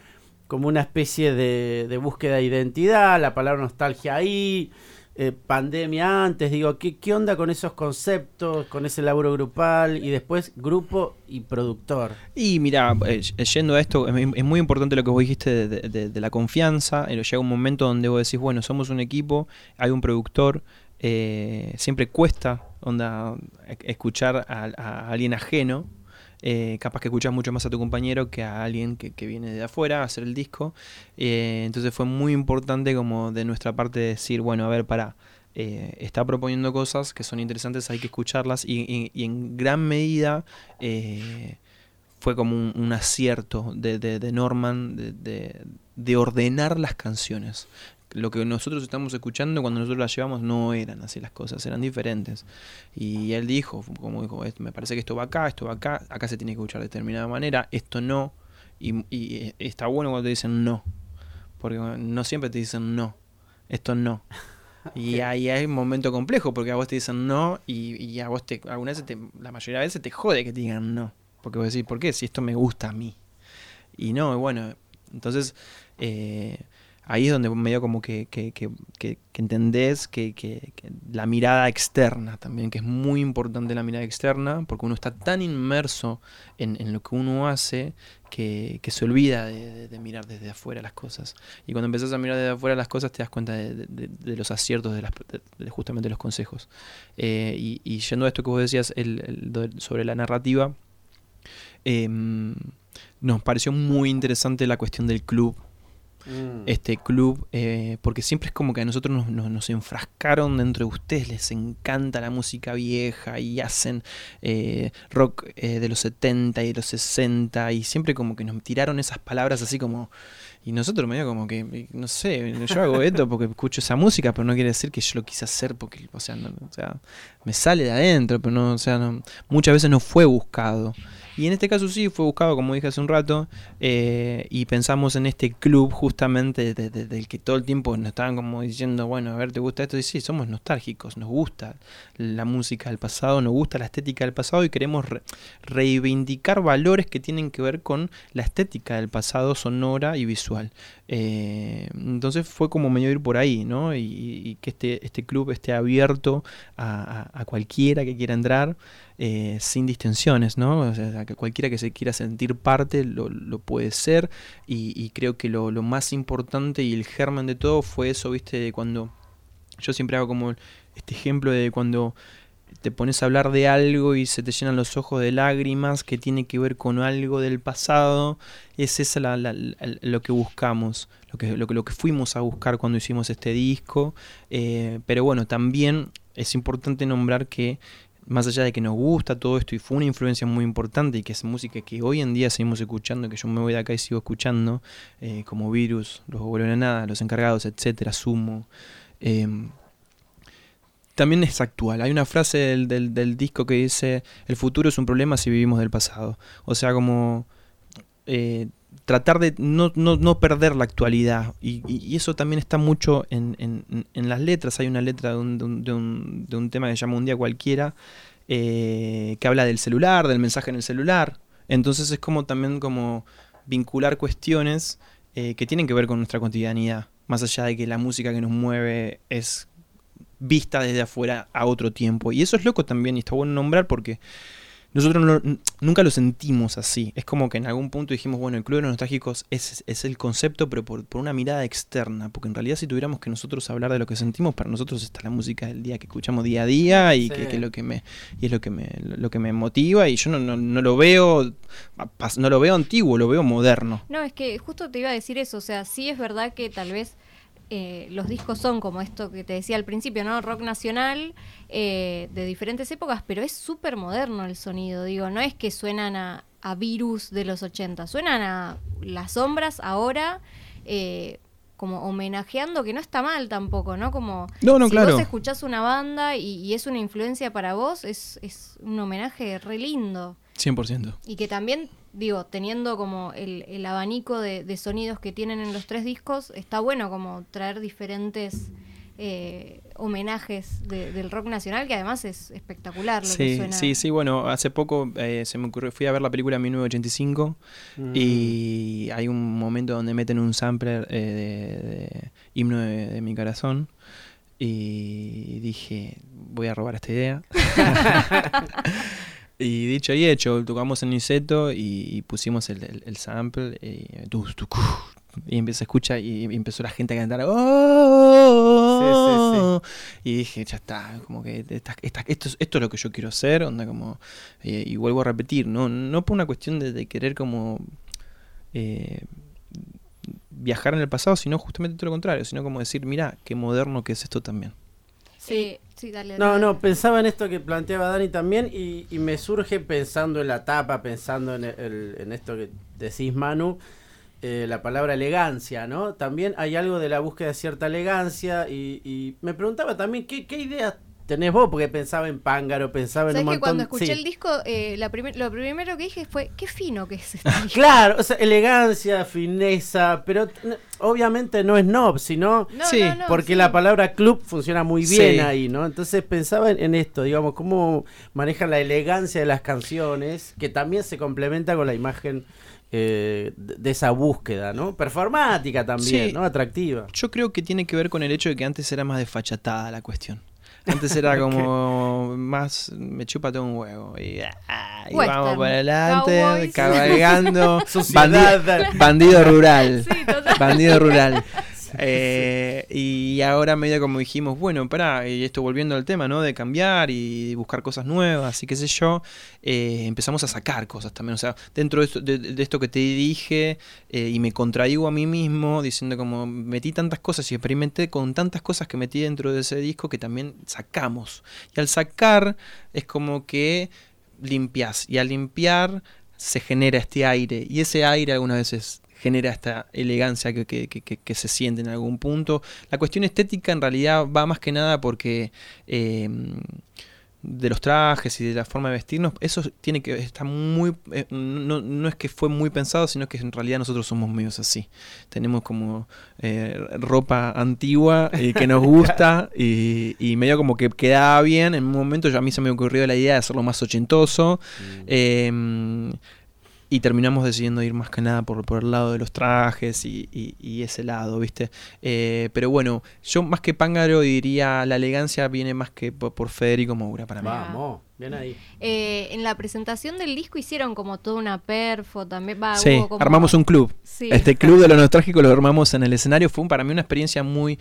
como una especie de, búsqueda de identidad, la palabra nostalgia ahí, eh, pandemia antes, digo, ¿qué, ¿qué onda con esos conceptos, con ese laburo grupal y después grupo y productor? Y mira, eh, yendo a esto, es, muy importante lo que vos dijiste de, de- de- la confianza. eh, llega un momento donde vos decís, bueno, somos un equipo, hay un productor. siempre cuesta onda, e- escuchar a alguien ajeno. Eh, capaz que escuchas mucho más a tu compañero que a alguien que, viene de afuera a hacer el disco. Eh, entonces fue muy importante como de nuestra parte decir, bueno, a ver, para está proponiendo cosas que son interesantes, hay que escucharlas y, en gran medida eh, fue como un, acierto de, de- de Norman de- de ordenar las canciones. Lo que nosotros estamos escuchando cuando nosotros las llevamos no eran así las cosas, eran diferentes. Y él dijo, como dijo, "Es- me parece que esto va acá, esto va acá, acá se tiene que escuchar de determinada manera, esto no. Y, y, eh, está bueno cuando te dicen no, porque no siempre te dicen no, esto no. Y ahí hay un momento complejo porque a vos te dicen no y, y a vos te, algunas veces te- la mayoría de veces te jode que te digan no. Porque vos decís, ¿por qué? Si esto me gusta a mí. Y no, bueno, entonces eh, ahí es donde medio como que, que, que, que- entendés que, la mirada externa también, que es muy importante la mirada externa, porque uno está tan inmerso en, en lo que uno hace que, se olvida de, de- de mirar desde afuera las cosas. Y cuando empezás a mirar desde afuera las cosas te das cuenta de, de- los aciertos de, las, justamente los consejos. Eh, y, y yendo a esto que vos decías el- el sobre la narrativa, em, nos pareció muy interesante la cuestión del club Mm. este club, eh, porque siempre es como que a nosotros nos, nos- enfrascaron dentro de ustedes, les encanta la música vieja y hacen eh, rock eh, de los 70 y de los 60 y siempre como que nos tiraron esas palabras así como... Y nosotros medio como que, no sé, yo hago esto porque escucho esa música, pero no quiere decir que yo lo quise hacer porque, o sea, me sale de adentro, pero no, o sea, muchas veces no fue buscado. Y en este caso sí fue buscado, como dije hace un rato, eh, y pensamos en este club justamente de- de- del que todo el tiempo nos estaban como diciendo, bueno, a ver, ¿te gusta esto? Y sí, somos nostálgicos, nos gusta la música del pasado, nos gusta la estética del pasado y queremos re- reivindicar valores que tienen que ver con la estética del pasado sonora y visual. Eh, entonces fue como medio ir por ahí, ¿no? Y, que este, este club esté abierto a, cualquiera que quiera entrar eh, sin distensiones, ¿no? O sea, que cualquiera que se quiera sentir parte lo, lo puede ser y, y creo que lo, lo más importante y el germen de todo fue eso, ¿viste? De cuando yo siempre hago como este ejemplo de cuando te pones a hablar de algo y se te llenan los ojos de lágrimas que tiene que ver con algo del pasado, es esa la- lo que buscamos, lo que, lo, lo que fuimos a buscar cuando hicimos este disco. Eh, pero bueno, también es importante nombrar que más allá de que nos gusta todo esto y fue una influencia muy importante y que es música que hoy en día seguimos escuchando, que yo me voy de acá y sigo escuchando, eh, como Virus, Los Vuelven a Nada, Los Encargados, etcétera, Sumo. em, también es actual. Hay una frase del, del- disco que dice, el futuro es un problema si vivimos del pasado. O sea, como eh, tratar de no, no- no perder la actualidad. Y, y- eso también está mucho en, en- las letras. Hay una letra de un, de un- de un- de un tema que se llama Un día cualquiera, eh, que habla del celular, del mensaje en el celular. Entonces es como también como vincular cuestiones eh, que tienen que ver con nuestra cotidianidad. Más allá de que la música que nos mueve es vista desde afuera a otro tiempo. Y eso es loco también y está bueno nombrar porque nosotros no- nunca lo sentimos así. Es como que en algún punto dijimos, bueno, el Club de los Nostálgicos es, es el concepto, pero por, por una mirada externa. Porque en realidad si tuviéramos que nosotros hablar de lo que sentimos, para nosotros está la música del día que escuchamos día a día y Sí. que, que lo que me y es lo que me lo que me motiva y yo no, no, no lo veo no lo veo antiguo, lo veo moderno. No, es que justo te iba a decir eso, o sea, sí es verdad que tal vez eh, los discos son como esto que te decía al principio, ¿no? Rock nacional eh, de diferentes épocas, pero es súper moderno el sonido, digo, no es que suenan a, a virus de los 80, suenan a las sombras ahora, eh, como homenajeando, que no está mal tampoco, ¿no? Como No, no, si claro. vos escuchás una banda y, y es una influencia para vos, es, es un homenaje re lindo. 100%. Y que también, digo, teniendo como el, el abanico de, de sonidos que tienen en los tres discos, está bueno como traer diferentes eh, homenajes de- del rock nacional, que además es espectacular lo que Sí, suena. sí, sí, bueno, hace poco eh, se me ocurrió, fui a ver la película 1985 Mm. y hay un momento donde meten un sampler eh, de, de himno de, de mi corazón y dije, voy a robar esta idea. y dicho y hecho, tocamos en Niceto y, y pusimos el, el- el sample y, y a escuchar y, y empezó la gente a cantar "Oh", y dije ya está como que esta- esta- esto, es, esto es lo que yo quiero hacer onda como eh, y vuelvo a repetir no no por una cuestión de, de querer como eh, viajar en el pasado sino justamente todo lo contrario sino como decir mira qué moderno que es esto también Sí, sí, dale. No, dale. no, pensaba en esto que planteaba Dani también y, y me surge pensando en la tapa, pensando en, el- en esto que decís Manu, eh, la palabra elegancia, ¿no? También hay algo de la búsqueda de cierta elegancia y, y me preguntaba también qué, qué ideas tenés vos, porque pensaba en Pángaro, pensaba en ¿Sabes un que montón... cuando escuché sí. el disco, eh, la primer- lo primero que dije fue, qué fino que es este disco? Claro, o sea, elegancia, fineza, pero obviamente no es snob, sino... No, Sí, no, no, Porque sí. la palabra club funciona muy bien Sí. ahí, ¿no? Entonces pensaba en, en esto, digamos, cómo manejan la elegancia de las canciones, que también se complementa con la imagen eh, de de esa búsqueda, ¿no? Performática también, Sí. ¿no? Atractiva. yo creo que tiene que ver con el hecho de que antes era más desfachatada la cuestión antes era como más me chupa todo un huevo y, ah, y vamos para adelante cowboys. cabalgando. Bandido, bandido rural. Sí, bandido rural Eh, y ahora medio como dijimos, bueno, pará, y esto volviendo al tema, ¿no? De cambiar y buscar cosas nuevas y qué sé yo, eh, empezamos a sacar cosas también. O sea, dentro de esto, de, esto que te dije eh, y me contraigo a mí mismo diciendo como metí tantas cosas y experimenté con tantas cosas que metí dentro de ese disco que también sacamos. Y al sacar es como que limpias y al limpiar se genera este aire y ese aire algunas veces genera esta elegancia que, que- que- se siente en algún punto. La cuestión estética en realidad va más que nada porque eh, de los trajes y de la forma de vestirnos, eso tiene que está muy eh, no, no es que fue muy pensado, sino que en realidad nosotros somos medios así. Tenemos como eh, ropa antigua eh, que nos gusta y, y medio como que quedaba bien. En un momento yo, a mí se me ocurrió la idea de hacerlo más ochentoso. Eh, y terminamos decidiendo ir más que nada por, por el lado de los trajes y, y- ese lado, ¿viste? Eh, pero bueno, yo más que Pángaro diría la elegancia viene más que por, por Federico Moura para mí. Vamos. Bien ahí. Eh, en la presentación del disco hicieron como toda una perfo también. Va, Sí, hubo como- armamos un club. Sí. Este club de lo nostálgico lo armamos en el escenario. Fue para mí una experiencia muy,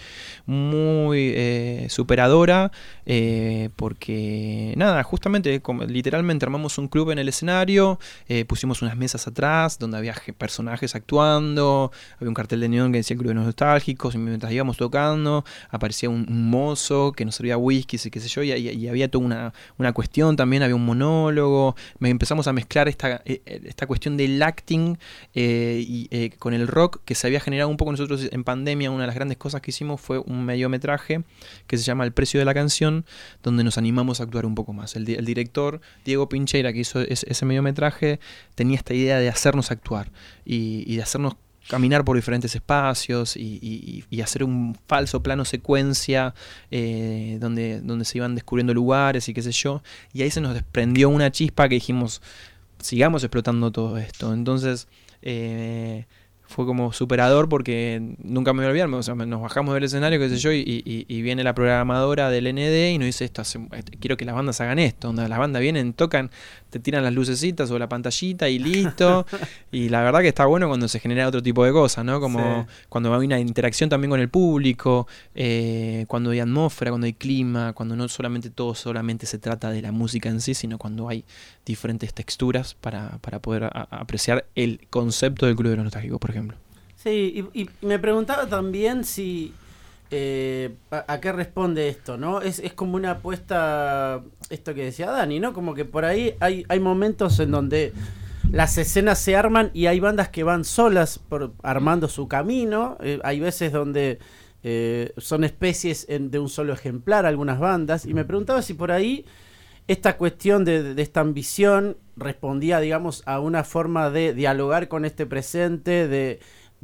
muy eh, superadora. eh, porque, nada, justamente, como, literalmente armamos un club en el escenario. eh, pusimos unas mesas atrás donde había personajes actuando. Había un cartel de neón que decía Club de los Nostálgicos. Y mientras íbamos tocando, aparecía un, un mozo que nos servía whisky y qué sé yo. Y, y- y había toda una, una cuestión también. Había un monólogo. Empezamos a mezclar esta, eh, eh, esta cuestión del acting eh, y, con el rock que se había generado un poco nosotros en pandemia. Una de las grandes cosas que hicimos fue un mediometraje que se llama El precio de la canción, donde nos animamos a actuar un poco más. El, di- el director Diego Pincheira, que hizo ese, mediometraje, tenía esta idea de hacernos actuar y de hacernos caminar por diferentes espacios y, y- y hacer un falso plano secuencia eh, donde, donde se iban descubriendo lugares y qué sé yo. Y ahí se nos desprendió una chispa que dijimos, sigamos explotando todo esto. Entonces eh, fue como superador porque nunca me voy a olvidar, o sea, nos bajamos del escenario, qué sé yo, y, y- y viene la programadora del ND y nos dice esto, hace- este, quiero que las bandas hagan esto, donde las bandas vienen, tocan, te tiran las lucecitas o la pantallita y listo. y la verdad que está bueno cuando se genera otro tipo de cosas, ¿no? Como Sí. cuando hay una interacción también con el público, eh, cuando hay atmósfera, cuando hay clima, cuando no solamente todo solamente se trata de la música en sí, sino cuando hay diferentes texturas para, para poder a- apreciar el concepto del Club de los Nostálgicos, por ejemplo. Sí, y, me preguntaba también si... eh, a, qué responde esto, no? Es, es como una apuesta, esto que decía Dani, ¿no? Como que por ahí hay, hay momentos en donde las escenas se arman y hay bandas que van solas por, armando su camino. eh, hay veces donde eh, son especies en- de un solo ejemplar algunas bandas. Y me preguntaba si por ahí esta cuestión de esta ambición respondía, digamos, a una forma de dialogar con este presente, de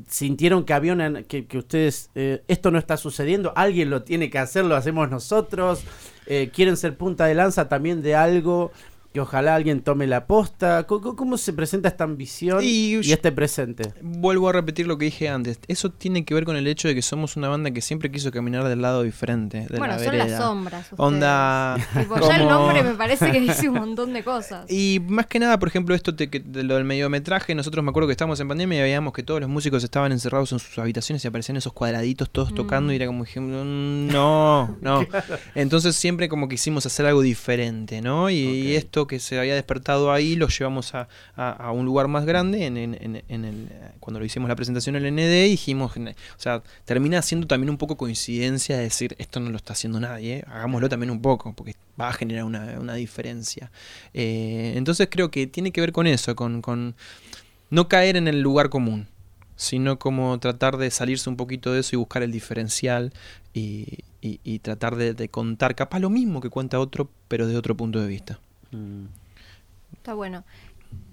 sintieron que había que ustedes eh, esto no está sucediendo, alguien lo tiene que hacer, lo hacemos nosotros, eh, quieren ser punta de lanza también de algo que ojalá alguien tome la posta. ¿Cómo, se presenta esta ambición Y y, este presente? Vuelvo a repetir lo que dije antes. Eso tiene que ver con el hecho de que somos una banda que siempre quiso caminar del lado diferente. De Bueno, la son vereda. las sombras. ustedes. Onda. Tipo, ya el como- nombre me parece que dice un montón de cosas. Y más que nada, por ejemplo, esto te- que- de lo del mediometraje, nosotros me acuerdo que estábamos en pandemia y veíamos que todos los músicos estaban encerrados en sus habitaciones y aparecían esos cuadraditos todos tocando y era como "Mm, no, no. Entonces siempre como quisimos hacer algo diferente, ¿no? Y, Ok. esto que se había despertado ahí lo llevamos a, un lugar más grande cuando lo hicimos la presentación en el ND dijimos, o sea, termina siendo también un poco coincidencia de decir, esto no lo está haciendo nadie, hagámoslo también un poco, porque va a generar una, diferencia. Eh, entonces creo que tiene que ver con eso, con, no caer en el lugar común, sino como tratar de salirse un poquito de eso y buscar el diferencial y, tratar de, de contar capaz lo mismo que cuenta otro, pero de otro punto de vista. Mm. Está bueno.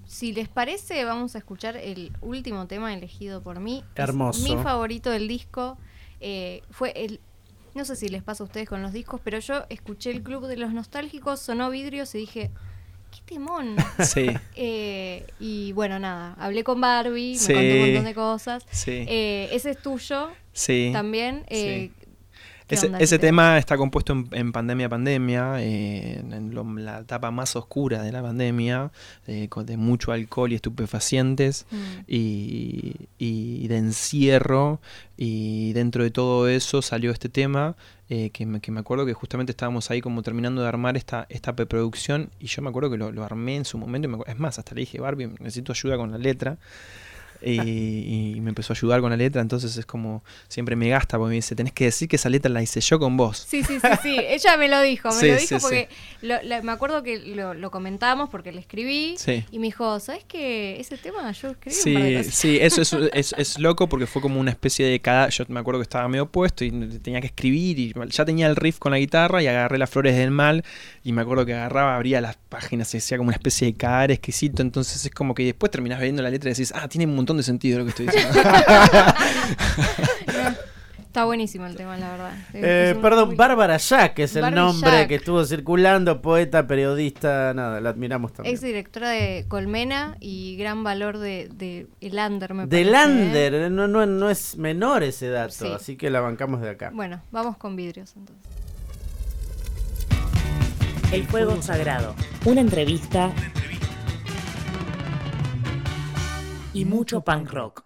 Si les parece, vamos a escuchar el último tema elegido por mí. Es Hermoso. mi favorito del disco. Eh, fue el. No sé si les pasa a ustedes con los discos, pero yo escuché el Club de los Nostálgicos, sonó vidrios y dije, ¡qué temón! Sí, Eh, y bueno, nada, hablé con Barbie, me Sí. contó un montón de cosas. sí, Eh, ese es tuyo sí. también. eh, ¿qué Ese, ese tema está compuesto en, en pandemia pandemia, eh, en lo- la etapa más oscura de la pandemia, eh, con- de mucho alcohol y estupefacientes Mm. y, y de encierro y dentro de todo eso salió este tema eh, que, me, que me acuerdo que justamente estábamos ahí como terminando de armar esta, esta preproducción y yo me acuerdo que lo, lo armé en su momento, y me es más, hasta le dije Barbie, necesito ayuda con la letra y, y me empezó a ayudar con la letra, entonces es como siempre me gasta porque me dice, tenés que decir que esa letra la hice yo con vos. Sí, sí, sí, sí. Ella me lo dijo, me Sí, lo dijo sí. porque lo- me acuerdo que lo, lo comentábamos porque le escribí y me dijo, ¿sabes qué? Ese tema yo escribí Sí, cosas". sí, eso es, es, es loco porque fue como una especie de cada. Yo me acuerdo que estaba medio puesto y tenía que escribir y ya tenía el riff con la guitarra y agarré las flores del mal y me acuerdo que agarraba, abría las páginas y hacía como una especie de cadáver exquisito. Entonces es como que después terminás viendo la letra y decís, ah, tiene un montón de sentido lo que estoy diciendo. Está buenísimo el tema, la verdad. Eh, perdón, muy- Bárbara Jack es el nombre Jack. que estuvo circulando, poeta, periodista, nada, la admiramos también. Ex directora de Colmena y gran valor de, de El Under, me De parece, ¿eh? Lander, eh, no, no, no es menor ese dato, Sí. así que la bancamos de acá. Bueno, vamos con vidrios entonces. El Fuego Sagrado. Una entrevista y mucho punk rock.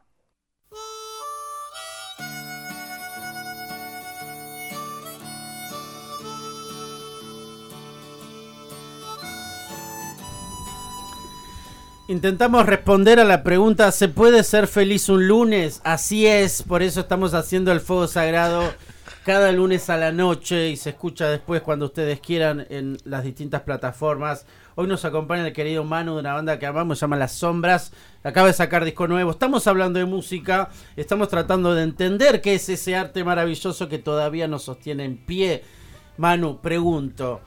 Intentamos responder a la pregunta, ¿se puede ser feliz un lunes? Así es, por eso estamos haciendo el fuego sagrado cada lunes a la noche y se escucha después cuando ustedes quieran en las distintas plataformas. Hoy nos acompaña el querido Manu de una banda que amamos, se llama Las Sombras, acaba de sacar disco nuevo. Estamos hablando de música, estamos tratando de entender qué es ese arte maravilloso que todavía nos sostiene en pie. Manu, pregunto,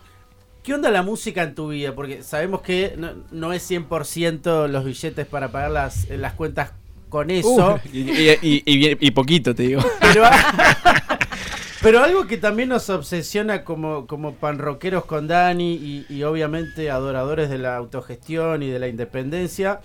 ¿Qué onda la música en tu vida? Porque sabemos que no, no es 100% los billetes para pagar las, las cuentas con eso. Uh, y, y- y- y poquito, te digo. Pero, pero algo que también nos obsesiona como, como panroqueros con Dani y, y obviamente adoradores de la autogestión y de la independencia,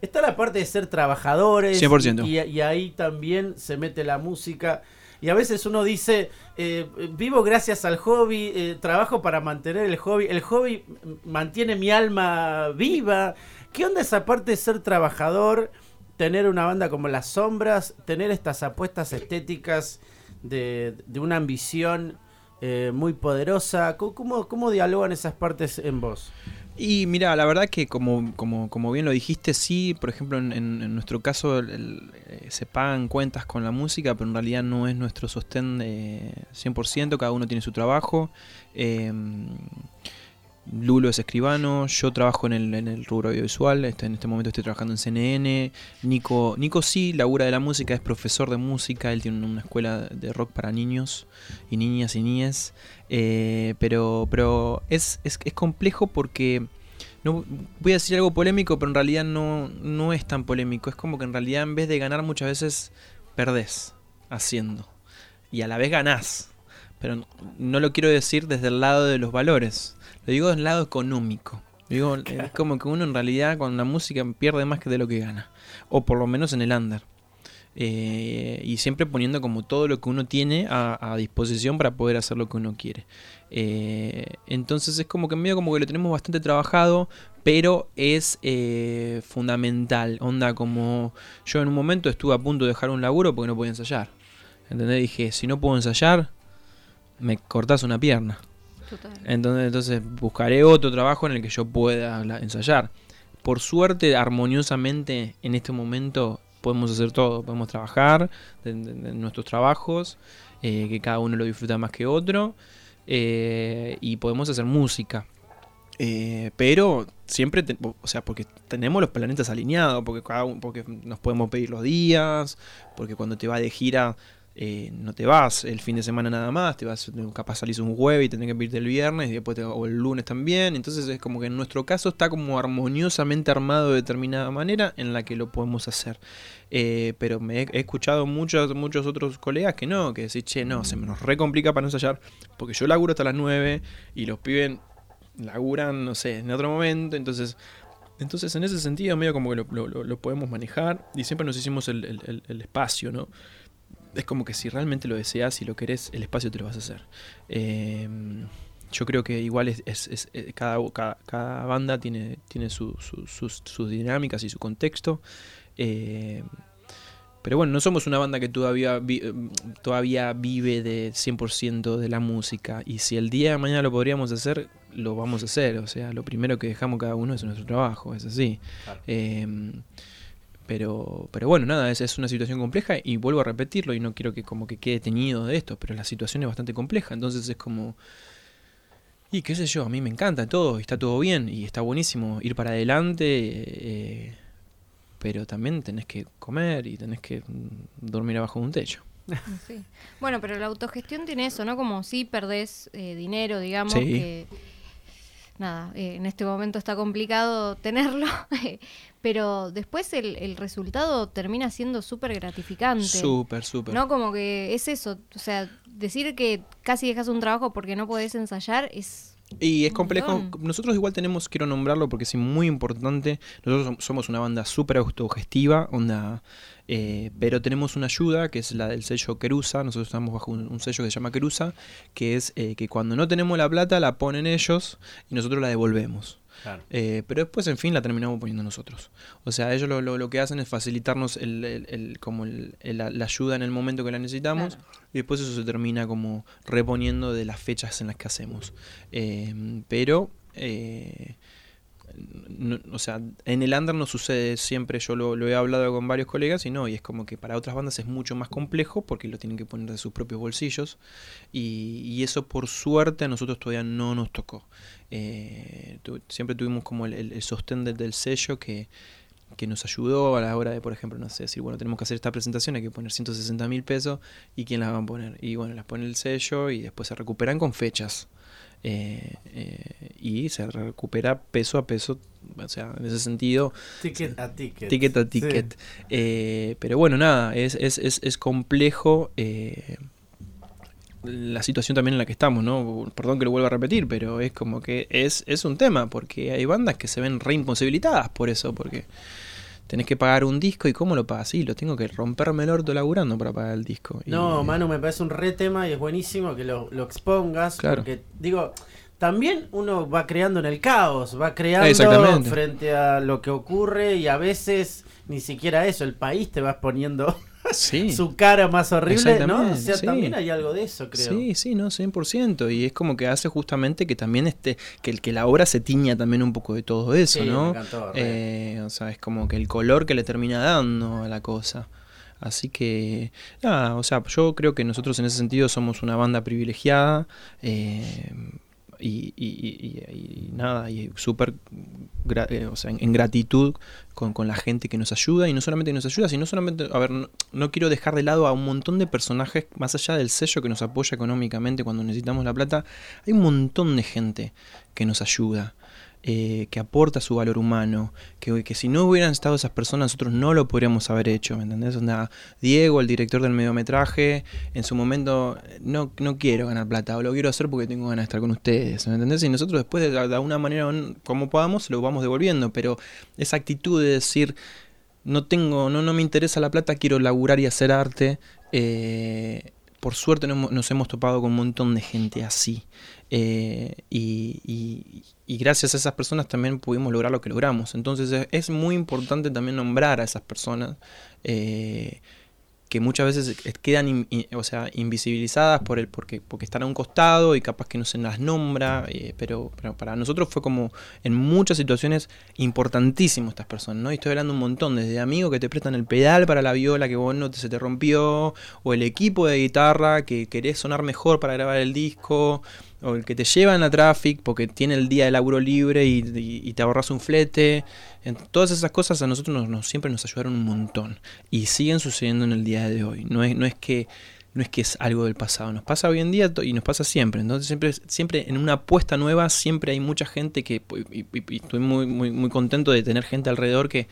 está la parte de ser trabajadores. 100%. Y, y ahí también se mete la música. Y a veces uno dice, eh, vivo gracias al hobby, eh, trabajo para mantener el hobby, el hobby mantiene mi alma viva. ¿Qué onda esa parte de ser trabajador, tener una banda como Las Sombras, tener estas apuestas estéticas de, de una ambición eh, muy poderosa? ¿Cómo, cómo, dialogan esas partes en vos? Y mira, la verdad que como, como, como bien lo dijiste, sí, por ejemplo, en, nuestro caso eh, se pagan cuentas con la música, pero en realidad no es nuestro sostén eh, 100%, cada uno tiene su trabajo. Eh, Lulo es escribano, yo trabajo en el, en el rubro audiovisual, este, en este momento estoy trabajando en CNN. Nico, Nico sí, labura de la música, es profesor de música, él tiene una escuela de rock para niños y niñas y niñas. Eh, pero pero es, es, complejo porque no voy a decir algo polémico, pero en realidad no, no es tan polémico. Es como que en realidad en vez de ganar muchas veces perdés haciendo. Y a la vez ganás. Pero no lo quiero decir desde el lado de los valores. Lo digo del lado económico. Digo, es como que uno en realidad con la música pierde más que de lo que gana. O por lo menos en el under. Eh, y siempre poniendo como todo lo que uno tiene a, a disposición para poder hacer lo que uno quiere. Eh, entonces es como que medio como que lo tenemos bastante trabajado, pero es eh, fundamental. Onda como yo en un momento estuve a punto de dejar un laburo porque no podía ensayar. ¿Entendés? Dije, si no puedo ensayar, me cortás una pierna. Entonces, entonces buscaré otro trabajo en el que yo pueda ensayar. Por suerte, armoniosamente, en este momento podemos hacer todo. Podemos trabajar en, nuestros trabajos, eh, que cada uno lo disfruta más que otro, eh, y podemos hacer música. Eh, pero siempre, o sea, porque tenemos los planetas alineados, porque cada porque nos podemos pedir los días, porque cuando te vas de gira eh, no te vas el fin de semana nada más, te vas, capaz salís un jueves y tenés que pedirte el viernes y después te- o el lunes también. Entonces es como que en nuestro caso está como armoniosamente armado de determinada manera en la que lo podemos hacer. Eh, pero me he, escuchado muchos, muchos otros colegas que no, que decís, che, no, se me nos re complica para no ensayar, porque yo laburo hasta las 9 y los pibes laburan, no sé, en otro momento, entonces... Entonces, en ese sentido, medio como que lo, lo- podemos manejar y siempre nos hicimos el espacio, ¿no? Es como que si realmente lo deseas y lo querés, el espacio te lo vas a hacer. Eh, yo creo que igual es, es- es- eh, cada, cada, cada banda tiene, tiene su- su- sus, sus dinámicas y su contexto. Eh, pero bueno, no somos una banda que todavía, vi- eh, todavía vive de 100% de la música. Y si el día de mañana lo podríamos hacer, lo vamos a hacer. O sea, lo primero que dejamos cada uno es nuestro trabajo, es así. Eh, pero, pero bueno, nada, es, es una situación compleja y vuelvo a repetirlo y no quiero que como que quede teñido de esto, pero la situación es bastante compleja, entonces es como... Y qué sé yo, a mí me encanta todo, está todo bien y está buenísimo ir para adelante, eh, pero también tenés que comer y tenés que mm, dormir abajo de un techo. Sí. Bueno, pero la autogestión tiene eso, ¿no? Como si perdés eh, dinero, digamos, Sí. que nada, eh, en este momento está complicado tenerlo, pero después el, el resultado termina siendo súper gratificante. Súper, súper. No, como que es eso, o sea, decir que casi dejas un trabajo porque no podés ensayar es Y es complejo. montón. Nosotros igual tenemos, quiero nombrarlo porque es muy importante. Nosotros som- somos una banda súper autogestiva, onda, eh, pero tenemos una ayuda que es la del sello Querusa. Nosotros estamos bajo un, un sello que se llama Querusa, que es eh, que cuando no tenemos la plata la ponen ellos y nosotros la devolvemos. Claro. Eh, pero después, en fin, la terminamos poniendo nosotros. O sea, ellos lo, lo- lo que hacen es facilitarnos el, el- el- como el- el- la, la ayuda en el momento que la necesitamos y después eso se termina como reponiendo de las fechas en las que hacemos. Eh, pero, eh, o sea, en el under no sucede siempre, yo lo, he hablado con varios colegas y no, y es como que para otras bandas es mucho más complejo porque lo tienen que poner de sus propios bolsillos y, y eso por suerte a nosotros todavía no nos tocó. Eh, siempre tuvimos como el, sostén del, del sello que, que nos ayudó a la hora de, por ejemplo, no sé, decir, bueno, tenemos que hacer esta presentación, hay que poner 160 mil pesos y quién las va a poner. Y bueno, las pone el sello y después se recuperan con fechas. Eh, eh, y se recupera peso a peso, o sea, en ese sentido, Ticket a ticket. ticket a Sí. ticket. Eh, pero bueno, nada, es, es, es, es complejo eh, la situación también en la que estamos, ¿no? Perdón que lo vuelva a repetir, pero es como que es, es un tema, porque hay bandas que se ven re imposibilitadas por eso, porque tenés que pagar un disco y ¿cómo lo pagas? Sí, lo tengo que romperme el orto laburando para pagar el disco. Y- No, Manu, me parece un re tema y es buenísimo que lo, lo expongas. Claro. Porque, digo, también uno va creando en el caos, va creando frente a lo que ocurre y a veces ni siquiera eso, el país te va poniendo Sí. su cara más horrible, ¿no? O sea, sí. también hay algo de eso, creo. Sí, sí, no, 100%. Y es como que hace justamente que también este, que, que la obra se tiña también un poco de todo eso, Sí, me ¿no? encantó, re. Eh, o sea, es como que el color que le termina dando a la cosa. Así que, nada, o sea, yo creo que nosotros en ese sentido somos una banda privilegiada. eh, y, y- y- y- nada, y súper eh, o sea, en, gratitud con, la gente que nos ayuda, y no solamente nos ayuda, sino solamente, a ver, no quiero dejar de lado a un montón de personajes, más allá del sello que nos apoya económicamente cuando necesitamos la plata, hay un montón de gente que nos ayuda. Eh, que aporta su valor humano, que, que si no hubieran estado esas personas nosotros no lo podríamos haber hecho, ¿me entendés? Onda, Diego, el director del mediometraje, en su momento, no, no quiero ganar plata, lo quiero hacer porque tengo ganas de estar con ustedes, ¿me entendés? Y nosotros después de, de alguna manera, como podamos, lo vamos devolviendo, pero esa actitud de decir, no tengo, no, no me interesa la plata, quiero laburar y hacer arte, eh, por suerte nos hemos topado con un montón de gente así. Eh, y, y- y gracias a esas personas también pudimos lograr lo que logramos. Entonces es, es muy importante también nombrar a esas personas eh, que muchas veces es- quedan o sea, invisibilizadas por el, porque, porque están a un costado y capaz que no se las nombra, eh, pero, pero para nosotros fue como en muchas situaciones importantísimo estas personas, ¿no? Y estoy hablando un montón, desde amigos que te prestan el pedal para la viola que vos no se te rompió, o el equipo de guitarra que querés sonar mejor para grabar el disco, o el que te lleva en la traffic porque tiene el día de laburo libre y, te ahorras un flete. Todas esas cosas a nosotros nos, nos- siempre nos ayudaron un montón y siguen sucediendo en el día de hoy. No es, que es algo del pasado, nos pasa hoy en día y nos pasa siempre. Entonces siempre, en una apuesta nueva siempre hay mucha gente que y, estoy muy, muy, contento de tener gente alrededor que,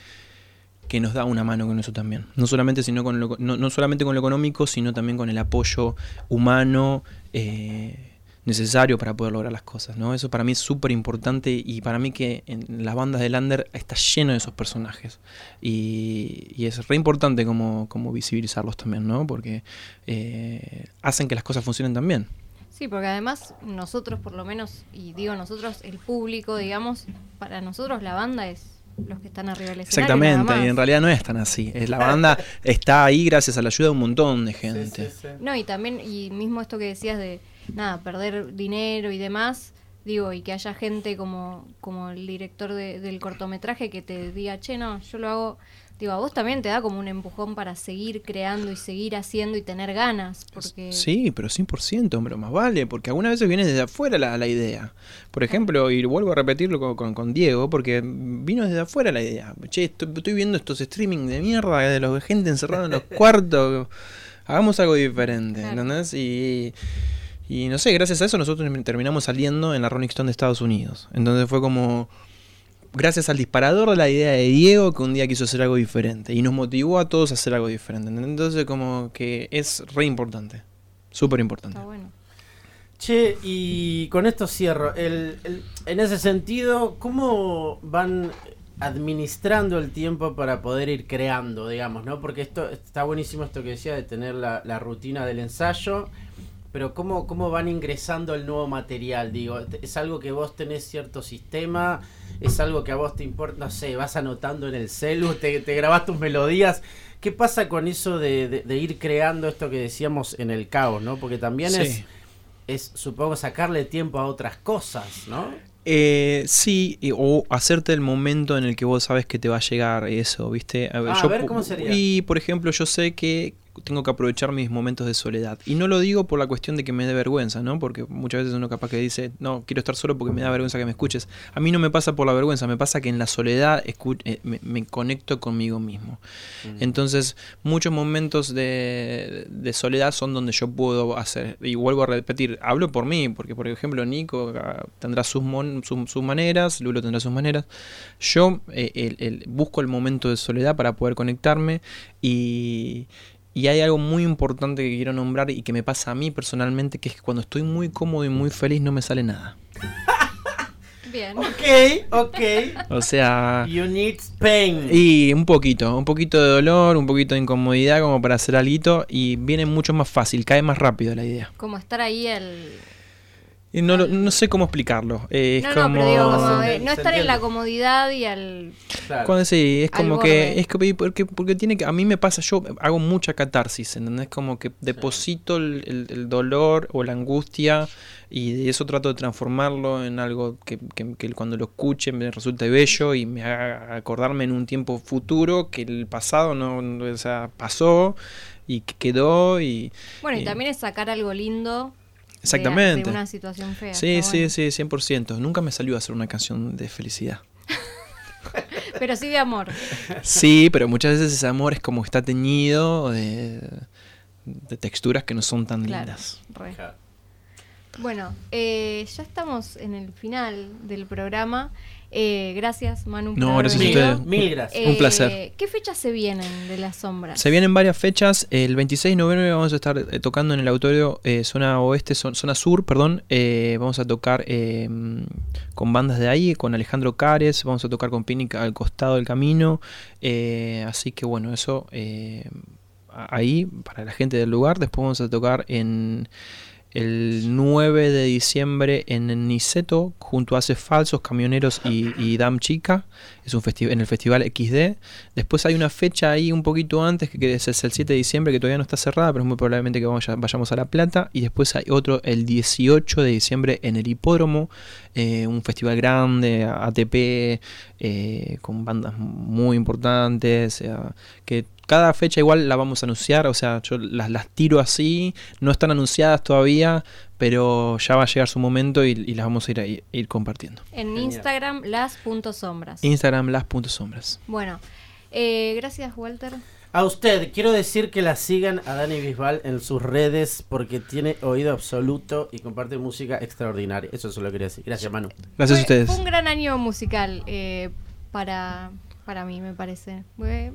nos da una mano con eso también. No solamente, sino con lo, no solamente con lo económico, sino también con el apoyo humano eh, necesario para poder lograr las cosas. ¿no? Eso para mí es súper importante y para mí que en las bandas de Lander está lleno de esos personajes. Y, y es re importante como, como visibilizarlos también, ¿no? porque eh, hacen que las cosas funcionen también. Sí, porque además nosotros por lo menos, y digo nosotros, el público, digamos, para nosotros la banda es los que están arriba del escenario. Exactamente, y en realidad no es tan así. Es la banda está ahí gracias a la ayuda de un montón de Sí, gente. sí, sí. No, y también, y mismo esto que decías de, nada, perder dinero y demás, digo, y que haya gente como, como el director de- del cortometraje que te diga, che, no, yo lo hago, digo, a vos también te da como un empujón para seguir creando y seguir haciendo y tener ganas, porque... Sí, pero 100%, hombre, más vale, porque algunas veces viene desde afuera la, la idea. Por ejemplo, y vuelvo a repetirlo con, con- con Diego, porque vino desde afuera la idea. Che, estoy, estoy viendo estos streaming de mierda de los gente encerrada en los cuartos. Hagamos algo diferente, Claro. ¿entendés? Y, y no sé, gracias a eso nosotros terminamos saliendo en la Rolling Stone de Estados Unidos. Entonces fue como gracias al disparador de la idea de Diego que un día quiso hacer algo diferente y nos motivó a todos a hacer algo diferente. Entonces como que es re importante, súper importante. Está bueno. Che, y con esto cierro. El, el- en ese sentido, ¿cómo van administrando el tiempo para poder ir creando, digamos, ¿no? Porque esto está buenísimo esto que decía de tener la, la rutina del ensayo, pero ¿cómo, ¿cómo van ingresando el nuevo material? Digo, ¿es algo que vos tenés cierto sistema? ¿Es algo que a vos te importa? No sé, vas anotando en el celu, te, te grabás tus melodías. ¿Qué pasa con eso de, de- de ir creando esto que decíamos en el caos, ¿no? Porque también Sí. es es, supongo, sacarle tiempo a otras cosas, ¿no? Eh, sí, o hacerte el momento en el que vos sabes que te va a llegar eso, ¿viste? Ah, a ver, ¿cómo sería? Y, por ejemplo, yo sé que tengo que aprovechar mis momentos de soledad. Y no lo digo por la cuestión de que me dé vergüenza, ¿no? Porque muchas veces uno capaz que dice, no, quiero estar solo porque me da vergüenza que me escuches. A mí no me pasa por la vergüenza, me pasa que en la soledad eh, me, me conecto conmigo mismo. Entonces, muchos momentos de, de soledad son donde yo puedo hacer. Y vuelvo a repetir, hablo por mí, porque por ejemplo Nico ah, tendrá sus, mon- su- sus maneras, Lulo tendrá sus maneras. Yo eh, el- el- busco el momento de soledad para poder conectarme y... Y hay algo muy importante que quiero nombrar y que me pasa a mí personalmente, que es que cuando estoy muy cómodo y muy feliz no me sale nada. Bien. Ok, ok. O sea... You need pain. Y un poquito, un poquito de dolor, un poquito de incomodidad como para hacer algo y viene mucho más fácil, cae más rápido la idea. Como estar ahí el... Y no, lo- no sé cómo explicarlo. eh, es No, como... no, pero digo, como, eh, no estar en la comodidad y al... Claro. Cuando sí, es como que es que porque, porque tiene que a mí me pasa yo hago mucha catarsis, ¿entendés? Como que deposito el, el- el dolor o la angustia y de eso trato de transformarlo en algo que, que- que cuando lo escuche me resulte bello y me haga acordarme en un tiempo futuro que el pasado no, o sea, pasó y que quedó y Bueno, y también es sacar algo lindo exactamente. de, una situación fea. Sí, sí, bueno. sí, 100%. Nunca me salió a hacer una canción de felicidad. Pero sí de amor. Sí, pero muchas veces ese amor es como está teñido de, de texturas que no son tan Claro. lindas. re. Bueno, eh, ya estamos en el final del programa. Eh, gracias, Manu. No, gracias a ustedes. Mil gracias. Un Eh, placer. ¿Qué fechas se vienen de las sombras? Se vienen varias fechas. El 26 de noviembre vamos a estar eh, tocando en el auditorio eh, zona oeste, zon- zona sur, perdón. Eh, vamos a tocar eh, con bandas de ahí, con Alejandro Cares. Vamos a tocar con Pinic al costado del camino. Eh, así que bueno, eso eh, ahí para la gente del lugar. Después vamos a tocar en el 9 de diciembre en Niceto junto a Hace Falsos, Camioneros y, y Dam Chica. Es un festival en el festival XD. Después hay una fecha ahí un poquito antes, que es el 7 de diciembre, que todavía no está cerrada, pero es muy probablemente que vaya- vayamos a La Plata. Y después hay otro el 18 de diciembre en el Hipódromo, eh, un festival grande, ATP, eh, con bandas muy importantes, eh, que cada fecha igual la vamos a anunciar, o sea, yo las, las tiro así, no están anunciadas todavía, pero ya va a llegar su momento y, y las vamos a ir, a ir, ir compartiendo. En. Instagram, las.sombras. Instagram las.sombras. Bueno, eh, gracias, Walter. A usted, quiero decir que la sigan a Dani Bisbal en sus redes porque tiene oído absoluto y comparte música extraordinaria. Eso solo quería decir. Gracias, Manu. Gracias a ustedes. Fue un gran año musical eh, para, para mí, me parece. Fue-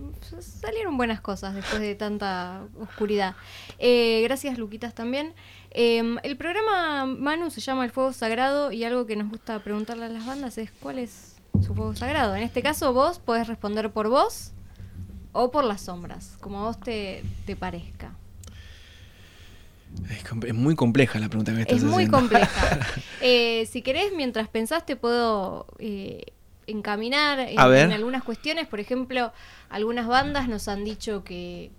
salieron buenas cosas después de tanta oscuridad. Eh, gracias, Luquitas, también. Eh, el programa Manu se llama El Fuego Sagrado y algo que nos gusta preguntarle a las bandas es ¿cuál es su fuego sagrado? En este caso vos podés responder por vos o por las sombras, como a vos te, te parezca. Es, muy compleja la pregunta que me estás Es muy haciendo. compleja. Eh, si querés, mientras pensás, te puedo eh, encaminar en, algunas cuestiones. Por ejemplo, algunas bandas nos han dicho que,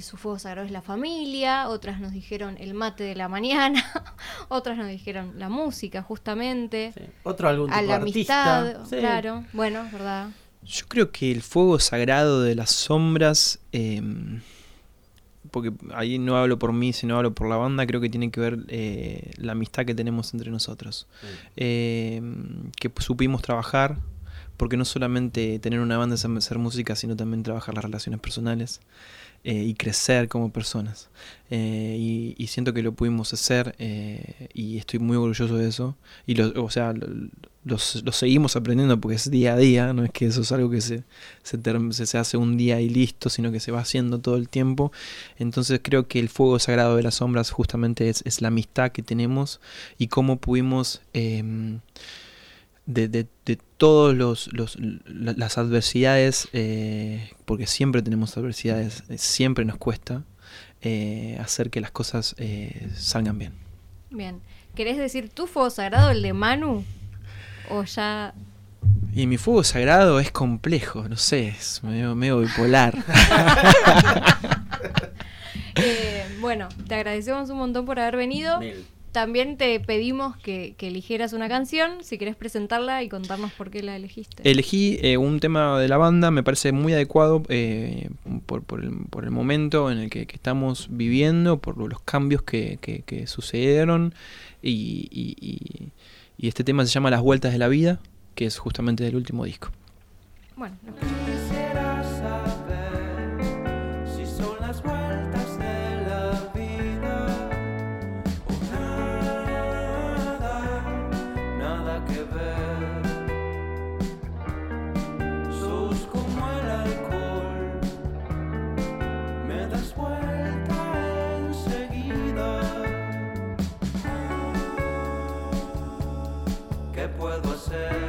su fuego sagrado es la familia, otras nos dijeron el mate de la mañana, otras nos dijeron la música, justamente, Sí. Otro algún tipo a la artista. amistad, Sí. claro. Bueno, es verdad. Yo creo que el fuego sagrado de las sombras, eh, porque ahí no hablo por mí, sino hablo por la banda, creo que tiene que ver eh, la amistad que tenemos entre nosotros. Eh, que supimos trabajar, porque no solamente tener una banda es hacer música, sino también trabajar las relaciones personales eh, y crecer como personas. Eh, y, siento que lo pudimos hacer eh, y estoy muy orgulloso de eso. Y lo, o sea, lo, seguimos aprendiendo porque es día a día, no es que eso es algo que se, se, se, hace un día y listo, sino que se va haciendo todo el tiempo. Entonces creo que el fuego sagrado de las sombras justamente es, es la amistad que tenemos y cómo pudimos... de, de, de todos los, los- la- las adversidades, eh, porque siempre tenemos adversidades, eh, siempre nos cuesta eh, hacer que las cosas eh, salgan bien. Bien. ¿Querés decir tu fuego sagrado, el de Manu? O ya. Y mi fuego sagrado es complejo, no sé, es medio, medio bipolar. Eh, bueno, te agradecemos un montón por haber venido. También te pedimos que, que eligieras una canción, si querés presentarla y contarnos por qué la elegiste. Elegí eh, un tema de la banda, me parece muy adecuado eh, por, por el, por el momento en el que, que estamos viviendo, por los cambios que, que- sucedieron. Y, y- y- y este tema se llama Las Vueltas de la Vida, que es justamente del último disco. Bueno, lo puedo hacer?